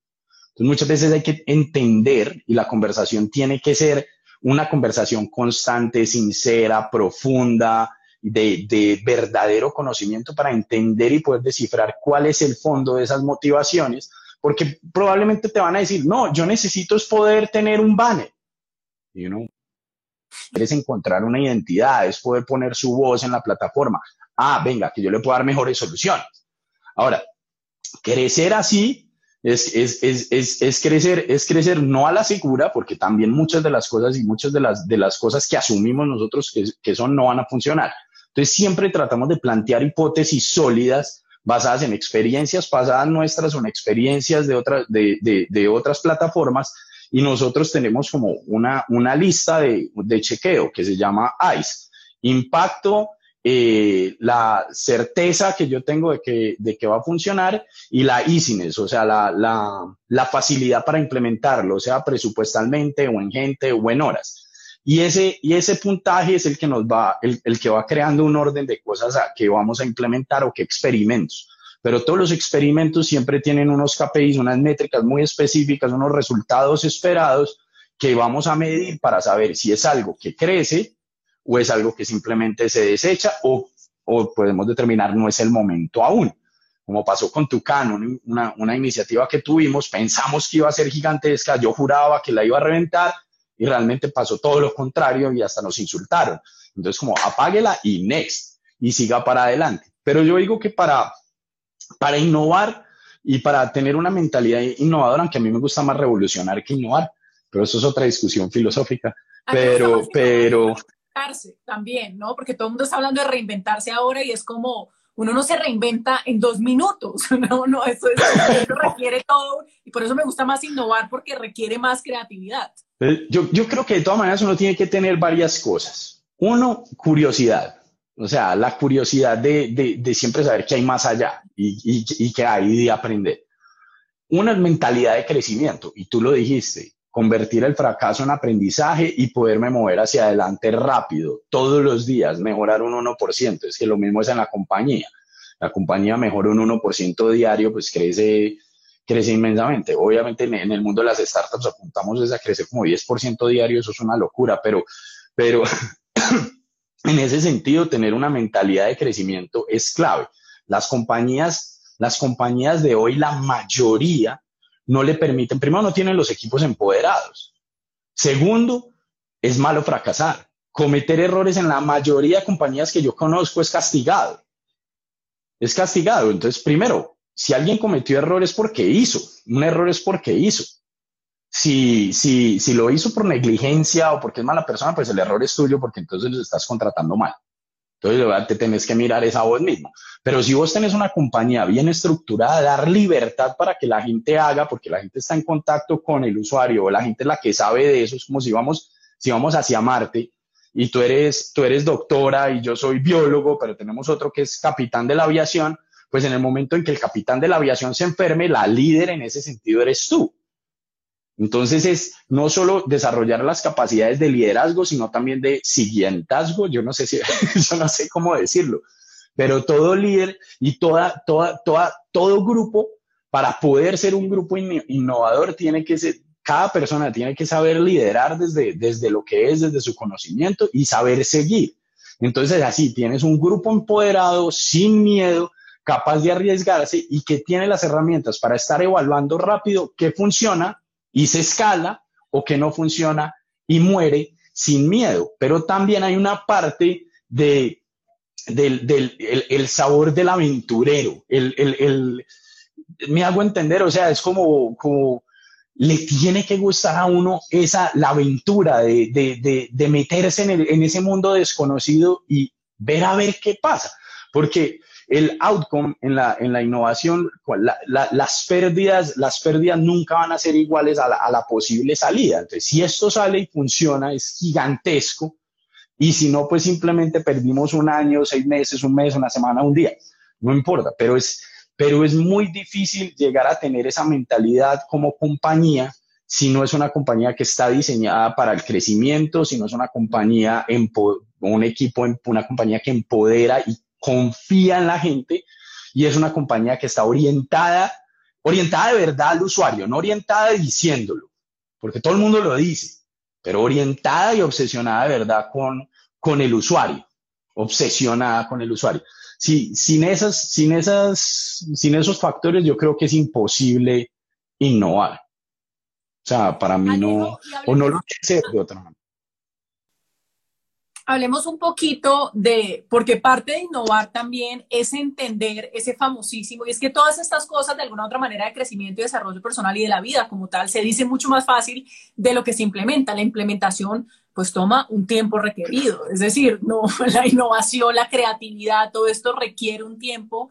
Entonces, muchas veces hay que entender y la conversación tiene que ser una conversación constante, sincera, profunda, de, de, verdadero conocimiento para entender y poder descifrar cuál es el fondo de esas motivaciones porque probablemente te van a decir, no, yo necesito es poder tener un banner. You know? Quieres encontrar una identidad, es poder poner su voz en la plataforma. Ah, venga, que yo le puedo dar mejores soluciones. Ahora, crecer así es, es, es, es, crecer, es crecer no a la segura, porque también muchas de las cosas y muchas de las, de las cosas que asumimos nosotros que, que son no van a funcionar. Entonces siempre tratamos de plantear hipótesis sólidas basadas en experiencias pasadas nuestras o en experiencias de, otras de, de, otras plataformas y nosotros tenemos como una, una lista de, de chequeo que se llama ICE. Impacto, eh, la certeza que yo tengo de que, de que va a funcionar y la easiness, o sea, la, la facilidad para implementarlo, sea presupuestalmente o en gente o en horas. Y ese, y ese puntaje es el que nos va, el, el, que va creando un orden de cosas que vamos a implementar o que experimentos. Pero todos los experimentos siempre tienen unos KPIs, unas métricas muy específicas, unos resultados esperados que vamos a medir para saber si es algo que crece o es algo que simplemente se desecha o, o podemos determinar no es el momento aún. Como pasó con Tucano, una, una iniciativa que tuvimos, pensamos que iba a ser gigantesca, yo juraba que la iba a reventar y realmente pasó todo lo contrario y hasta nos insultaron. Entonces, como apáguela y next, y siga para adelante. Pero yo digo que para, para innovar, y para tener una mentalidad innovadora, aunque a mí me gusta más revolucionar que innovar, pero eso es otra discusión filosófica. Pero, pero... También, ¿no? Porque todo el mundo está hablando de reinventarse ahora y es como, uno no se reinventa en dos minutos, (laughs) no, no, eso, eso, requiere todo y por eso me gusta más innovar porque requiere más creatividad. Yo, yo creo que de todas maneras uno tiene que tener varias cosas. Uno, curiosidad. O sea, la curiosidad de, de, siempre saber qué hay más allá y, y, qué hay de aprender. Una mentalidad de crecimiento, y tú lo dijiste, convertir el fracaso en aprendizaje y poderme mover hacia adelante rápido, todos los días, mejorar un 1%. Es que lo mismo es en la compañía. La compañía mejora un 1% diario, pues crece, crece inmensamente. Obviamente en, el mundo de las startups apuntamos a crecer como 10% diario, eso es una locura, pero, pero (coughs) En ese sentido, tener una mentalidad de crecimiento es clave. Las compañías, las compañías de hoy, la mayoría, no le permiten, primero, no tienen los equipos empoderados. Segundo, es malo fracasar. Cometer errores en la mayoría de compañías que yo conozco es castigado. Es castigado. Entonces, primero, si alguien cometió errores porque hizo. Un error es porque hizo si, si, si lo hizo por negligencia o porque es mala persona, pues el error es tuyo porque entonces lo estás contratando mal. Entonces te tenés que mirar esa voz mismo. Pero si vos tenés una compañía bien estructurada, dar libertad para que la gente haga, porque la gente está en contacto con el usuario o la gente es la que sabe de eso, es como si vamos, si vamos hacia Marte y tú eres, tú eres doctora y yo soy biólogo, pero tenemos otro que es capitán de la aviación, pues en el momento en que el capitán de la aviación se enferme, la líder en ese sentido eres tú. Entonces es no solo desarrollar las capacidades de liderazgo, sino también de siguientazgo. Yo no sé si, (laughs) yo no sé cómo decirlo, pero todo líder y toda, toda, toda, todo grupo, para poder ser un grupo innovador, tiene que ser, cada persona tiene que saber liderar desde, desde lo que es, desde su conocimiento y saber seguir. Entonces así tienes un grupo empoderado, sin miedo, capaz de arriesgarse y que tiene las herramientas para estar evaluando rápido qué funciona y se escala o que no funciona y muere sin miedo. Pero también hay una parte de, del, del el, sabor del aventurero. El, el, me hago entender, o sea, es como, como le tiene que gustar a uno esa, la aventura de, de, de, meterse en, en, ese mundo desconocido y ver a ver qué pasa. Porque el outcome en la, en la innovación, las, pérdidas, las pérdidas nunca van a ser iguales a la, posible salida. Entonces, si esto sale y funciona, es gigantesco. Y si no, pues simplemente perdimos un año, seis meses, un mes, una semana, un día. No importa, pero es, pero es muy difícil llegar a tener esa mentalidad como compañía si no es una compañía que está diseñada para el crecimiento, si no es una compañía, un equipo, una compañía que empodera y confía en la gente y es una compañía que está orientada, orientada de verdad al usuario, no orientada diciéndolo, porque todo el mundo lo dice, pero orientada y obsesionada de verdad con, con el usuario, obsesionada con el usuario. Sí, sin, esas, sin, esas, sin esos factores yo creo que es imposible innovar. O sea, para mí no, o no lo sé de otra manera hablemos un poquito de, porque parte de innovar también es entender ese famosísimo, y es que todas estas cosas de alguna otra manera de crecimiento y desarrollo personal y de la vida como tal se dice mucho más fácil de lo que se implementa. La implementación pues toma un tiempo requerido, es decir, no, (laughs) la innovación, la creatividad, todo esto requiere un tiempo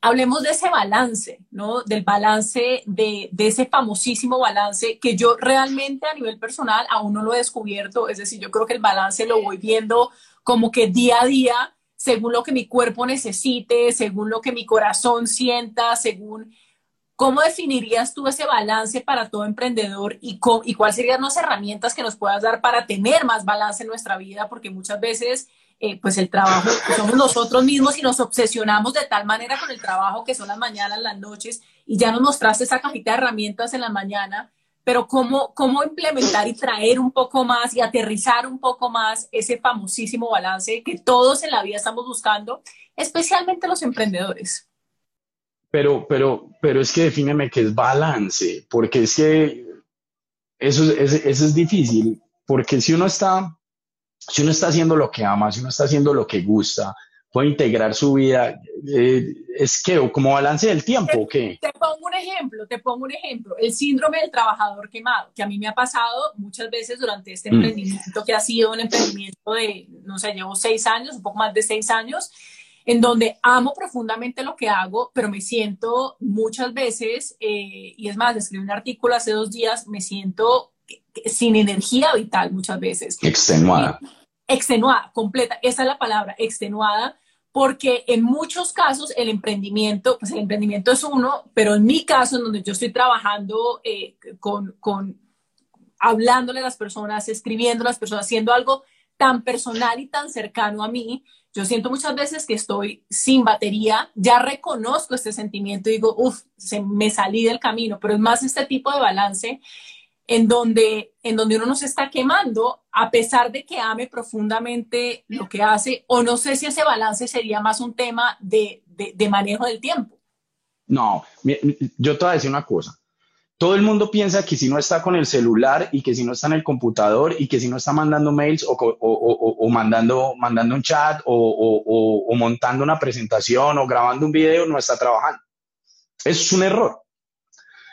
hablemos de ese balance, ¿no? Del balance, de, ese famosísimo balance que yo realmente a nivel personal aún no lo he descubierto. Es decir, yo creo que el balance lo voy viendo como que día a día, según lo que mi cuerpo necesite, según lo que mi corazón sienta, según... ¿Cómo definirías tú ese balance para todo emprendedor y cuáles serían las herramientas que nos puedas dar para tener más balance en nuestra vida? Porque muchas veces eh, pues el trabajo, somos nosotros mismos y nos obsesionamos de tal manera con el trabajo que son las mañanas, las noches, y ya nos mostraste esa cajita de herramientas en la mañana, pero cómo, cómo implementar y traer un poco más y aterrizar un poco más ese famosísimo balance que todos en la vida estamos buscando, especialmente los emprendedores. Pero, pero, pero es que defíneme qué es balance, porque es que eso, eso es difícil, porque si uno está si uno está haciendo lo que ama, si uno está haciendo lo que gusta, puede integrar su vida. Eh, ¿Es que como balance del tiempo o qué? Te pongo un ejemplo, te pongo un ejemplo. El síndrome del trabajador quemado, que a mí me ha pasado muchas veces durante este mm. emprendimiento, que ha sido un emprendimiento de, no sé, llevo seis años, un poco más de seis años, en donde amo profundamente lo que hago, pero me siento muchas veces, eh, y es más, escribí un artículo hace dos días, me siento sin energía vital muchas veces. Extenuada. Extenuada, completa, esa es la palabra, extenuada, porque en muchos casos el emprendimiento, pues el emprendimiento es uno, pero en mi caso, en donde yo estoy trabajando eh, con, con, hablándole a las personas, escribiendo a las personas, haciendo algo tan personal y tan cercano a mí, yo siento muchas veces que estoy sin batería, ya reconozco este sentimiento y digo, uff, me salí del camino, pero es más este tipo de balance en donde, en donde uno no se está quemando a pesar de que ame profundamente lo que hace, o no sé si ese balance sería más un tema de, de, manejo del tiempo. No, yo te voy a decir una cosa. Todo el mundo piensa que si no está con el celular y que si no está en el computador y que si no está mandando mails o, o, o, o mandando, mandando un chat o, montando una presentación o grabando un video, no está trabajando. Es un error.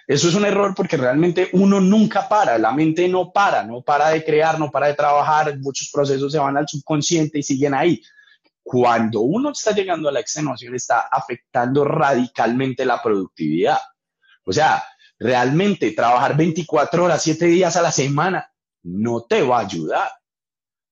Eso es un error porque realmente uno nunca para, la mente no para, no para de crear, no para de trabajar, muchos procesos se van al subconsciente y siguen ahí. Cuando uno está llegando a la extenuación, está afectando radicalmente la productividad. O sea, realmente trabajar 24 horas, 7 días a la semana no te va a ayudar.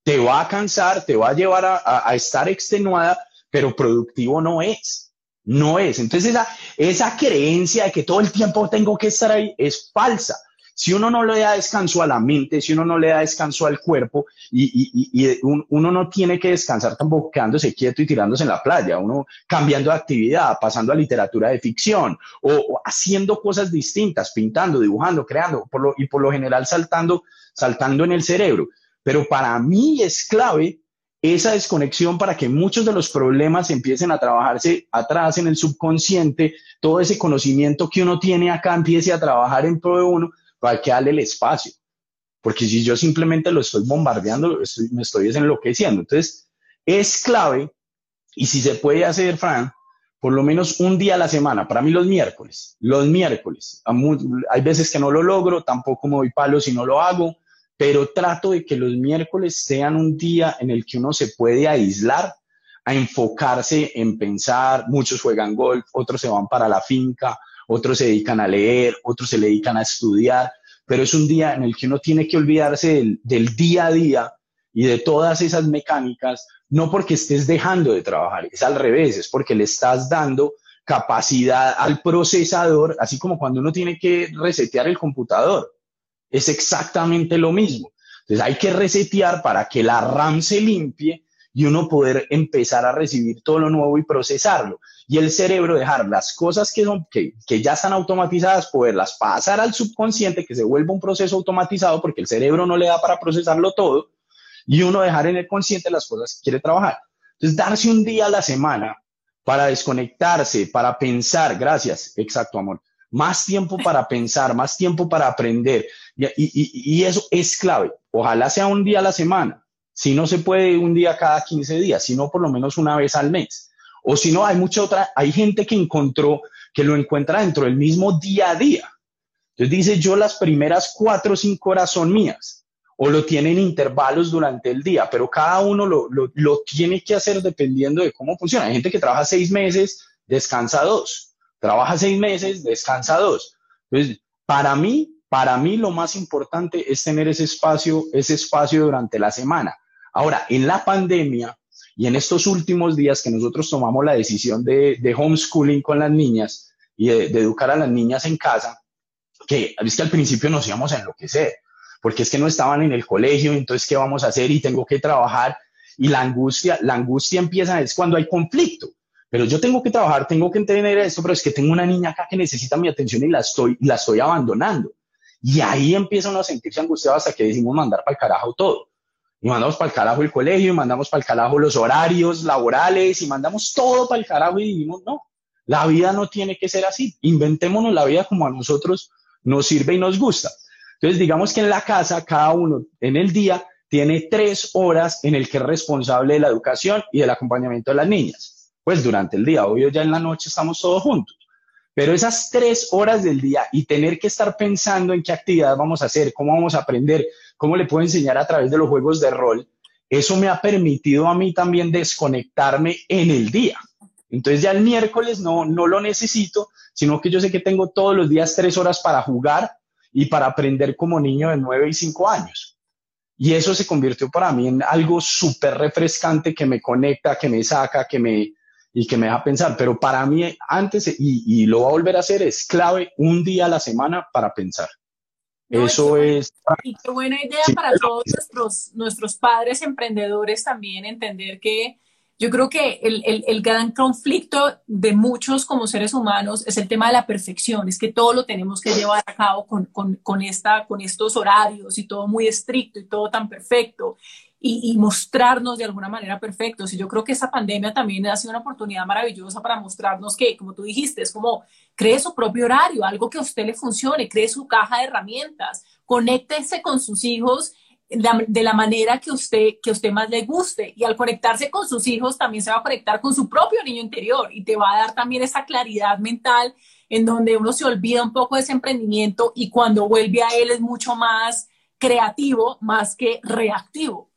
Te va a cansar, te va a llevar a, a estar extenuada, pero productivo no es no es. Entonces esa, esa creencia de que todo el tiempo tengo que estar ahí es falsa. Si uno no le da descanso a la mente, si uno no le da descanso al cuerpo y, uno no tiene que descansar tampoco quedándose quieto y tirándose en la playa, uno cambiando de actividad, pasando a literatura de ficción o, haciendo cosas distintas, pintando, dibujando, creando por lo, y por lo general saltando, saltando en el cerebro. Pero para mí es clave esa desconexión para que muchos de los problemas empiecen a trabajarse atrás en el subconsciente, todo ese conocimiento que uno tiene acá empiece a trabajar en pro de uno para que darle el espacio. Porque si yo simplemente lo estoy bombardeando, me estoy enloqueciendo. Entonces, es clave, y si se puede hacer, Fran, por lo menos un día a la semana, para mí los miércoles, los miércoles. Hay veces que no lo logro, tampoco me doy palo si no lo hago, pero trato de que los miércoles sean un día en el que uno se puede aislar, a enfocarse en pensar, muchos juegan golf, otros se van para la finca, otros se dedican a leer, otros se dedican a estudiar, pero es un día en el que uno tiene que olvidarse del, día a día y de todas esas mecánicas, no porque estés dejando de trabajar, es al revés, es porque le estás dando capacidad al procesador, así como cuando uno tiene que resetear el computador. Es exactamente lo mismo. Entonces hay que resetear para que la RAM se limpie y uno poder empezar a recibir todo lo nuevo y procesarlo. Y el cerebro dejar las cosas que, son, que, que ya están automatizadas, poderlas pasar al subconsciente, que se vuelva un proceso automatizado, porque el cerebro no le da para procesarlo todo, y uno dejar en el consciente las cosas que quiere trabajar. Entonces, darse un día a la semana para desconectarse, para pensar, gracias, exacto, amor, más tiempo para pensar, más tiempo para aprender. Y, eso es clave. Ojalá sea un día a la semana. Si no se puede un día cada 15 días, sino por lo menos una vez al mes. O si no, hay mucha otra, hay gente que encontró, que lo encuentra dentro del mismo día a día. Entonces dice, yo las primeras cuatro o cinco horas son mías. O lo tienen intervalos durante el día, pero cada uno lo, lo, lo tiene que hacer dependiendo de cómo funciona. Hay gente que trabaja seis meses, descansa dos trabaja seis meses, descansa dos. Entonces, para mí, para mí lo más importante es tener ese espacio, ese espacio durante la semana. Ahora, en la pandemia y en estos últimos días que nosotros tomamos la decisión de, de homeschooling con las niñas y de, educar a las niñas en casa, que es que al principio nos íbamos a enloquecer, porque es que no estaban en el colegio, entonces, ¿qué vamos a hacer? Y tengo que trabajar. Y la angustia, la angustia empieza es cuando hay conflicto pero yo tengo que trabajar, tengo que entender esto, pero es que tengo una niña acá que necesita mi atención y la estoy, la estoy abandonando. Y ahí empiezan a sentirse angustiados hasta que decimos mandar para el carajo todo. Y mandamos para el carajo el colegio, y mandamos para el carajo los horarios laborales, y mandamos todo para el carajo y dijimos, no, la vida no tiene que ser así. Inventémonos la vida como a nosotros nos sirve y nos gusta. Entonces, digamos que en la casa, cada uno en el día tiene tres horas en el que es responsable de la educación y del acompañamiento de las niñas. Pues durante el día, obvio ya en la noche estamos todos juntos. Pero esas tres horas del día y tener que estar pensando en qué actividad vamos a hacer, cómo vamos a aprender, cómo le puedo enseñar a través de los juegos de rol, eso me ha permitido a mí también desconectarme en el día. Entonces ya el miércoles no, no lo necesito, sino que yo sé que tengo todos los días tres horas para jugar y para aprender como niño de nueve y cinco años. Y eso se convirtió para mí en algo súper refrescante que me conecta, que me saca, que me, y que me deja pensar. Pero para mí, antes, y, y lo va a volver a hacer, es clave un día a la semana para pensar. Eso es. Y qué buena idea para todos nuestros, nuestros padres emprendedores también entender que yo creo que el, el, el, gran conflicto de muchos como seres humanos es el tema de la perfección, es que todo lo tenemos que llevar a cabo con, con, con, esta, con estos horarios y todo muy estricto y todo tan perfecto y, mostrarnos de alguna manera perfectos. Y yo creo que esta pandemia también ha sido una oportunidad maravillosa para mostrarnos que, como tú dijiste, es como cree su propio horario, algo que a usted le funcione, cree su caja de herramientas, conéctese con sus hijos de la manera que usted, que usted más le guste. Y al conectarse con sus hijos, también se va a conectar con su propio niño interior y te va a dar también esa claridad mental en donde uno se olvida un poco de ese emprendimiento y cuando vuelve a él es mucho más creativo más que reactivo.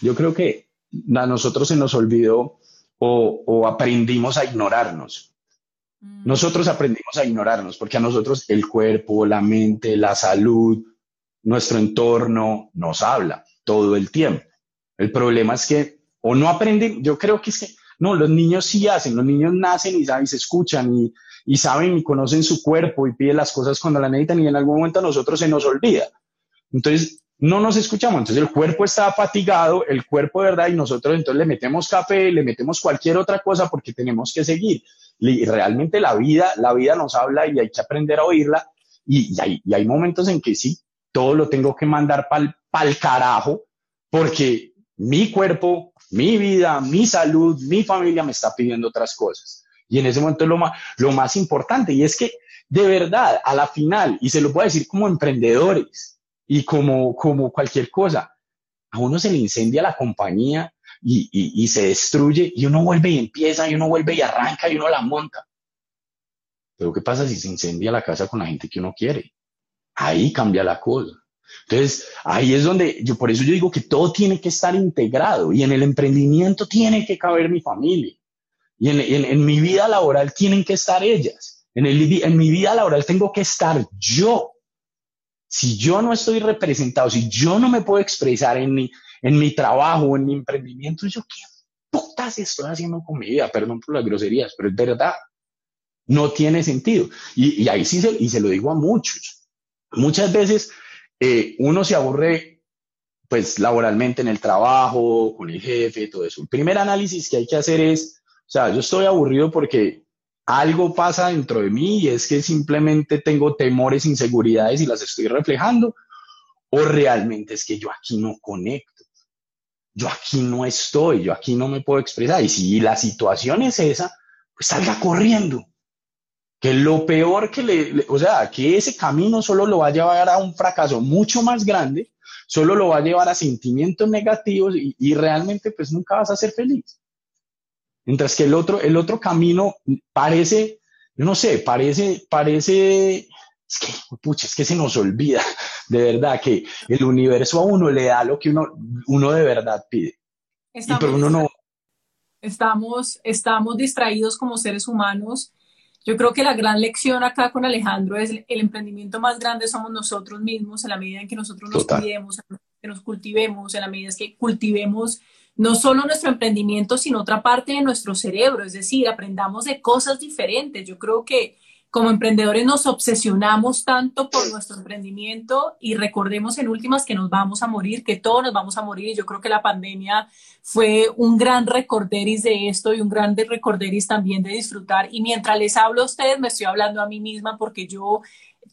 Yo creo que a nosotros se nos olvidó o, aprendimos a ignorarnos. Mm. Nosotros aprendimos a ignorarnos porque a nosotros el cuerpo, la mente, la salud, nuestro entorno nos habla todo el tiempo. El problema es que o no aprenden, yo creo que es que no, los niños sí hacen, los niños nacen y, saben, se escuchan y, y saben y conocen su cuerpo y piden las cosas cuando la necesitan y en algún momento a nosotros se nos olvida. Entonces, no nos escuchamos. Entonces el cuerpo está fatigado, el cuerpo, ¿verdad? Y nosotros entonces le metemos café, le metemos cualquier otra cosa porque tenemos que seguir. Y realmente la vida, la vida nos habla y hay que aprender a oírla. Y, hay, momentos en que sí, todo lo tengo que mandar pa'l, pa'l carajo porque mi cuerpo, mi vida, mi salud, mi familia me está pidiendo otras cosas. Y en ese momento es lo más, lo más importante. Y es que, de verdad, a la final, y se lo puedo decir como emprendedores, y como, como cualquier cosa, a uno se le incendia la compañía y, y, se destruye y uno vuelve y empieza y uno vuelve y arranca y uno la monta. Pero ¿qué pasa si se incendia la casa con la gente que uno quiere? Ahí cambia la cosa. Entonces, ahí es donde yo, por eso yo digo que todo tiene que estar integrado y en el emprendimiento tiene que caber mi familia y en, en, en mi vida laboral tienen que estar ellas. En, el, en mi vida laboral tengo que estar yo si yo no estoy representado, si yo no me puedo expresar en mi, en mi trabajo, en mi emprendimiento, yo qué putas estoy haciendo con mi vida, perdón por las groserías, pero es verdad, no tiene sentido. Y, ahí sí se, y se lo digo a muchos. Muchas veces eh, uno se aburre pues laboralmente en el trabajo, con el jefe, todo eso. El primer análisis que hay que hacer es, o sea, yo estoy aburrido porque algo pasa dentro de mí y es que simplemente tengo temores, inseguridades y las estoy reflejando, o realmente es que yo aquí no conecto, yo aquí no estoy, yo aquí no me puedo expresar. Y si la situación es esa, pues salga corriendo. Que lo peor que le, o sea, que ese camino solo lo va a llevar a un fracaso mucho más grande, solo lo va a llevar a sentimientos negativos y, y realmente pues nunca vas a ser feliz. Mientras que el otro, el otro camino parece, yo no sé, parece, parece, es que, pucha, es que se nos olvida, (laughs) de verdad, que el universo a uno le da lo que uno, uno de verdad pide. pero uno no. Estamos, estamos distraídos como seres humanos. Yo creo que la gran lección acá con Alejandro es el, emprendimiento más grande somos nosotros mismos en la medida en que nosotros nos cuidemos, que nos cultivemos, en la medida en que cultivemos no solo nuestro emprendimiento, sino otra parte de nuestro cerebro, es decir, aprendamos de cosas diferentes. Yo creo que como emprendedores nos obsesionamos tanto por nuestro emprendimiento y recordemos en últimas que nos vamos a morir, que todos nos vamos a morir. Yo creo que la pandemia fue un gran recorderis de esto y un gran recorderis también de disfrutar. Y mientras les hablo a ustedes, me estoy hablando a mí misma porque yo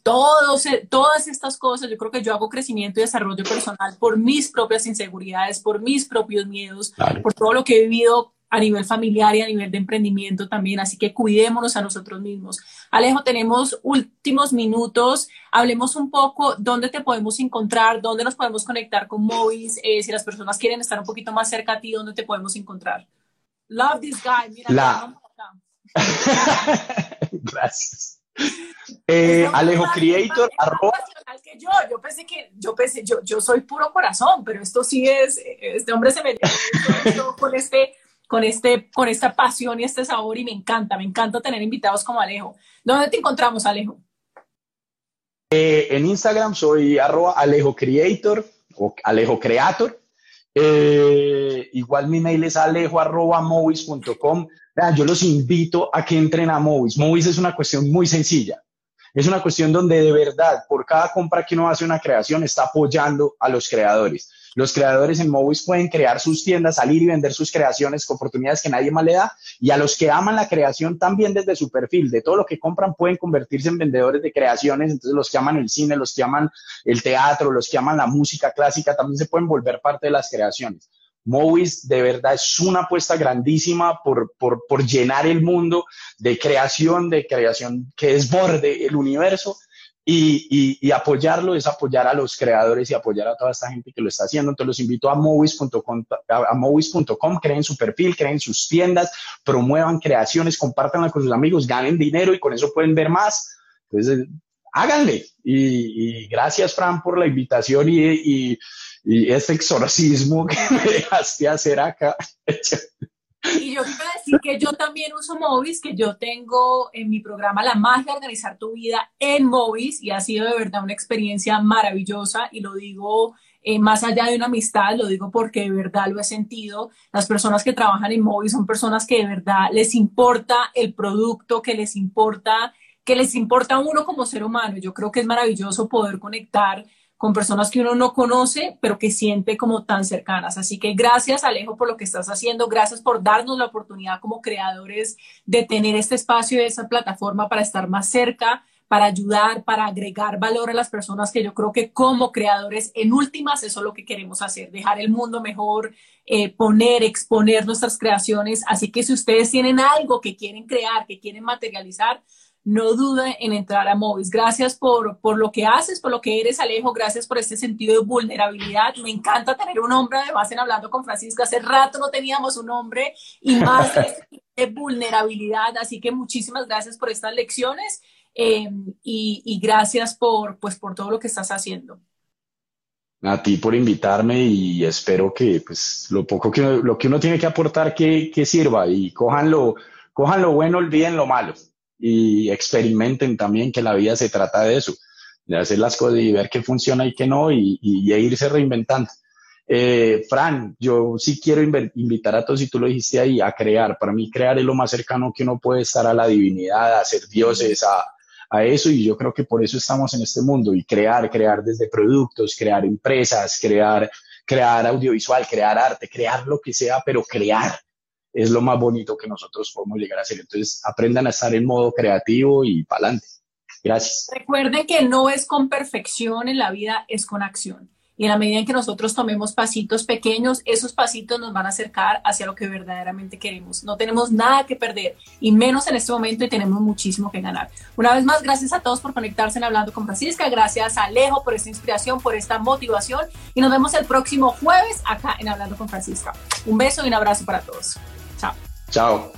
todos, eh, todas estas cosas, yo creo que yo hago crecimiento y desarrollo personal por mis propias inseguridades, por mis propios miedos, por todo lo que he vivido a nivel familiar y a nivel de emprendimiento también, así que cuidémonos a nosotros mismos. Alejo, tenemos últimos minutos, hablemos un poco dónde te podemos encontrar, dónde nos podemos conectar con Movis, eh, si las personas quieren estar un poquito más cerca a ti, dónde te podemos encontrar. Love this guy, mira, La... (laughs) Gracias. Eh, Alejo Creator, arroba. Que yo, yo pensé que, yo pensé, yo, yo soy puro corazón, pero esto sí es, este hombre se me con este con, este, con esta pasión y este sabor y me encanta, me encanta tener invitados como Alejo. ¿Dónde te encontramos, Alejo? Eh, en Instagram soy arroba Alejo Creator o Alejo Creator. Eh, igual mi mail es alejo arroba movis.com. Yo los invito a que entren a Movis. Movis es una cuestión muy sencilla. Es una cuestión donde de verdad, por cada compra que uno hace una creación, está apoyando a los creadores. Los creadores en Movis pueden crear sus tiendas, salir y vender sus creaciones con oportunidades que nadie más le da. Y a los que aman la creación también desde su perfil, de todo lo que compran, pueden convertirse en vendedores de creaciones. Entonces, los que aman el cine, los que aman el teatro, los que aman la música clásica, también se pueden volver parte de las creaciones. Movis de verdad es una apuesta grandísima por, por, por llenar el mundo de creación, de creación que desborde el universo y, apoyarlo es apoyar a los creadores y apoyar a toda esta gente que lo está haciendo. Entonces los invito a movies.com, a creen su perfil, creen sus tiendas, promuevan creaciones, compártanla con sus amigos, ganen dinero y con eso pueden ver más. Entonces, háganle. Y, gracias, Fran, por la invitación y, y, y este exorcismo (laughs) que me dejaste hacer acá. (laughs) Y yo quiero decir que yo también uso Movis, que yo tengo en mi programa La magia de organizar tu vida en Movis y ha sido de verdad una experiencia maravillosa y lo digo eh, más allá de una amistad, lo digo porque de verdad lo he sentido. Las personas que trabajan en Movis son personas que de verdad les importa el producto, que les importa, que les importa a uno como ser humano. Yo creo que es maravilloso poder conectar con personas que uno no conoce, pero que siente como tan cercanas. Así que gracias Alejo por lo que estás haciendo, gracias por darnos la oportunidad como creadores de tener este espacio y esa plataforma para estar más cerca, para ayudar, para agregar valor a las personas que yo creo que como creadores, en últimas, eso es lo que queremos hacer, dejar el mundo mejor, eh, poner, exponer nuestras creaciones. Así que si ustedes tienen algo que quieren crear, que quieren materializar, no dude en entrar a Movis. Gracias por, por lo que haces, por lo que eres, Alejo. Gracias por este sentido de vulnerabilidad. Me encanta tener un hombre, además, en Hablando con Francisco. Hace rato no teníamos un hombre y más de, este vulnerabilidad. Así que muchísimas gracias por estas lecciones eh, y, gracias por, pues, por todo lo que estás haciendo. A ti por invitarme y espero que pues, lo poco que, lo que uno tiene que aportar que, que sirva y cojan lo, cojan lo bueno, olviden lo malo y experimenten también que la vida se trata de eso, de hacer las cosas y ver qué funciona y qué no y, y, irse reinventando. Eh, Fran, yo sí quiero invitar a todos, y tú lo dijiste ahí, a crear. Para mí crear es lo más cercano que uno puede estar a la divinidad, a ser dioses, a, a eso y yo creo que por eso estamos en este mundo y crear, crear desde productos, crear empresas, crear, crear audiovisual, crear arte, crear lo que sea, pero crear es lo más bonito que nosotros podemos llegar a hacer. Entonces, aprendan a estar en modo creativo y para adelante. Gracias. Recuerden que no es con perfección en la vida, es con acción. Y en la medida en que nosotros tomemos pasitos pequeños, esos pasitos nos van a acercar hacia lo que verdaderamente queremos. No tenemos nada que perder, y menos en este momento, y tenemos muchísimo que ganar. Una vez más, gracias a todos por conectarse en Hablando con Francisca. Gracias a Alejo por esta inspiración, por esta motivación. Y nos vemos el próximo jueves acá en Hablando con Francisca. Un beso y un abrazo para todos. Ciao.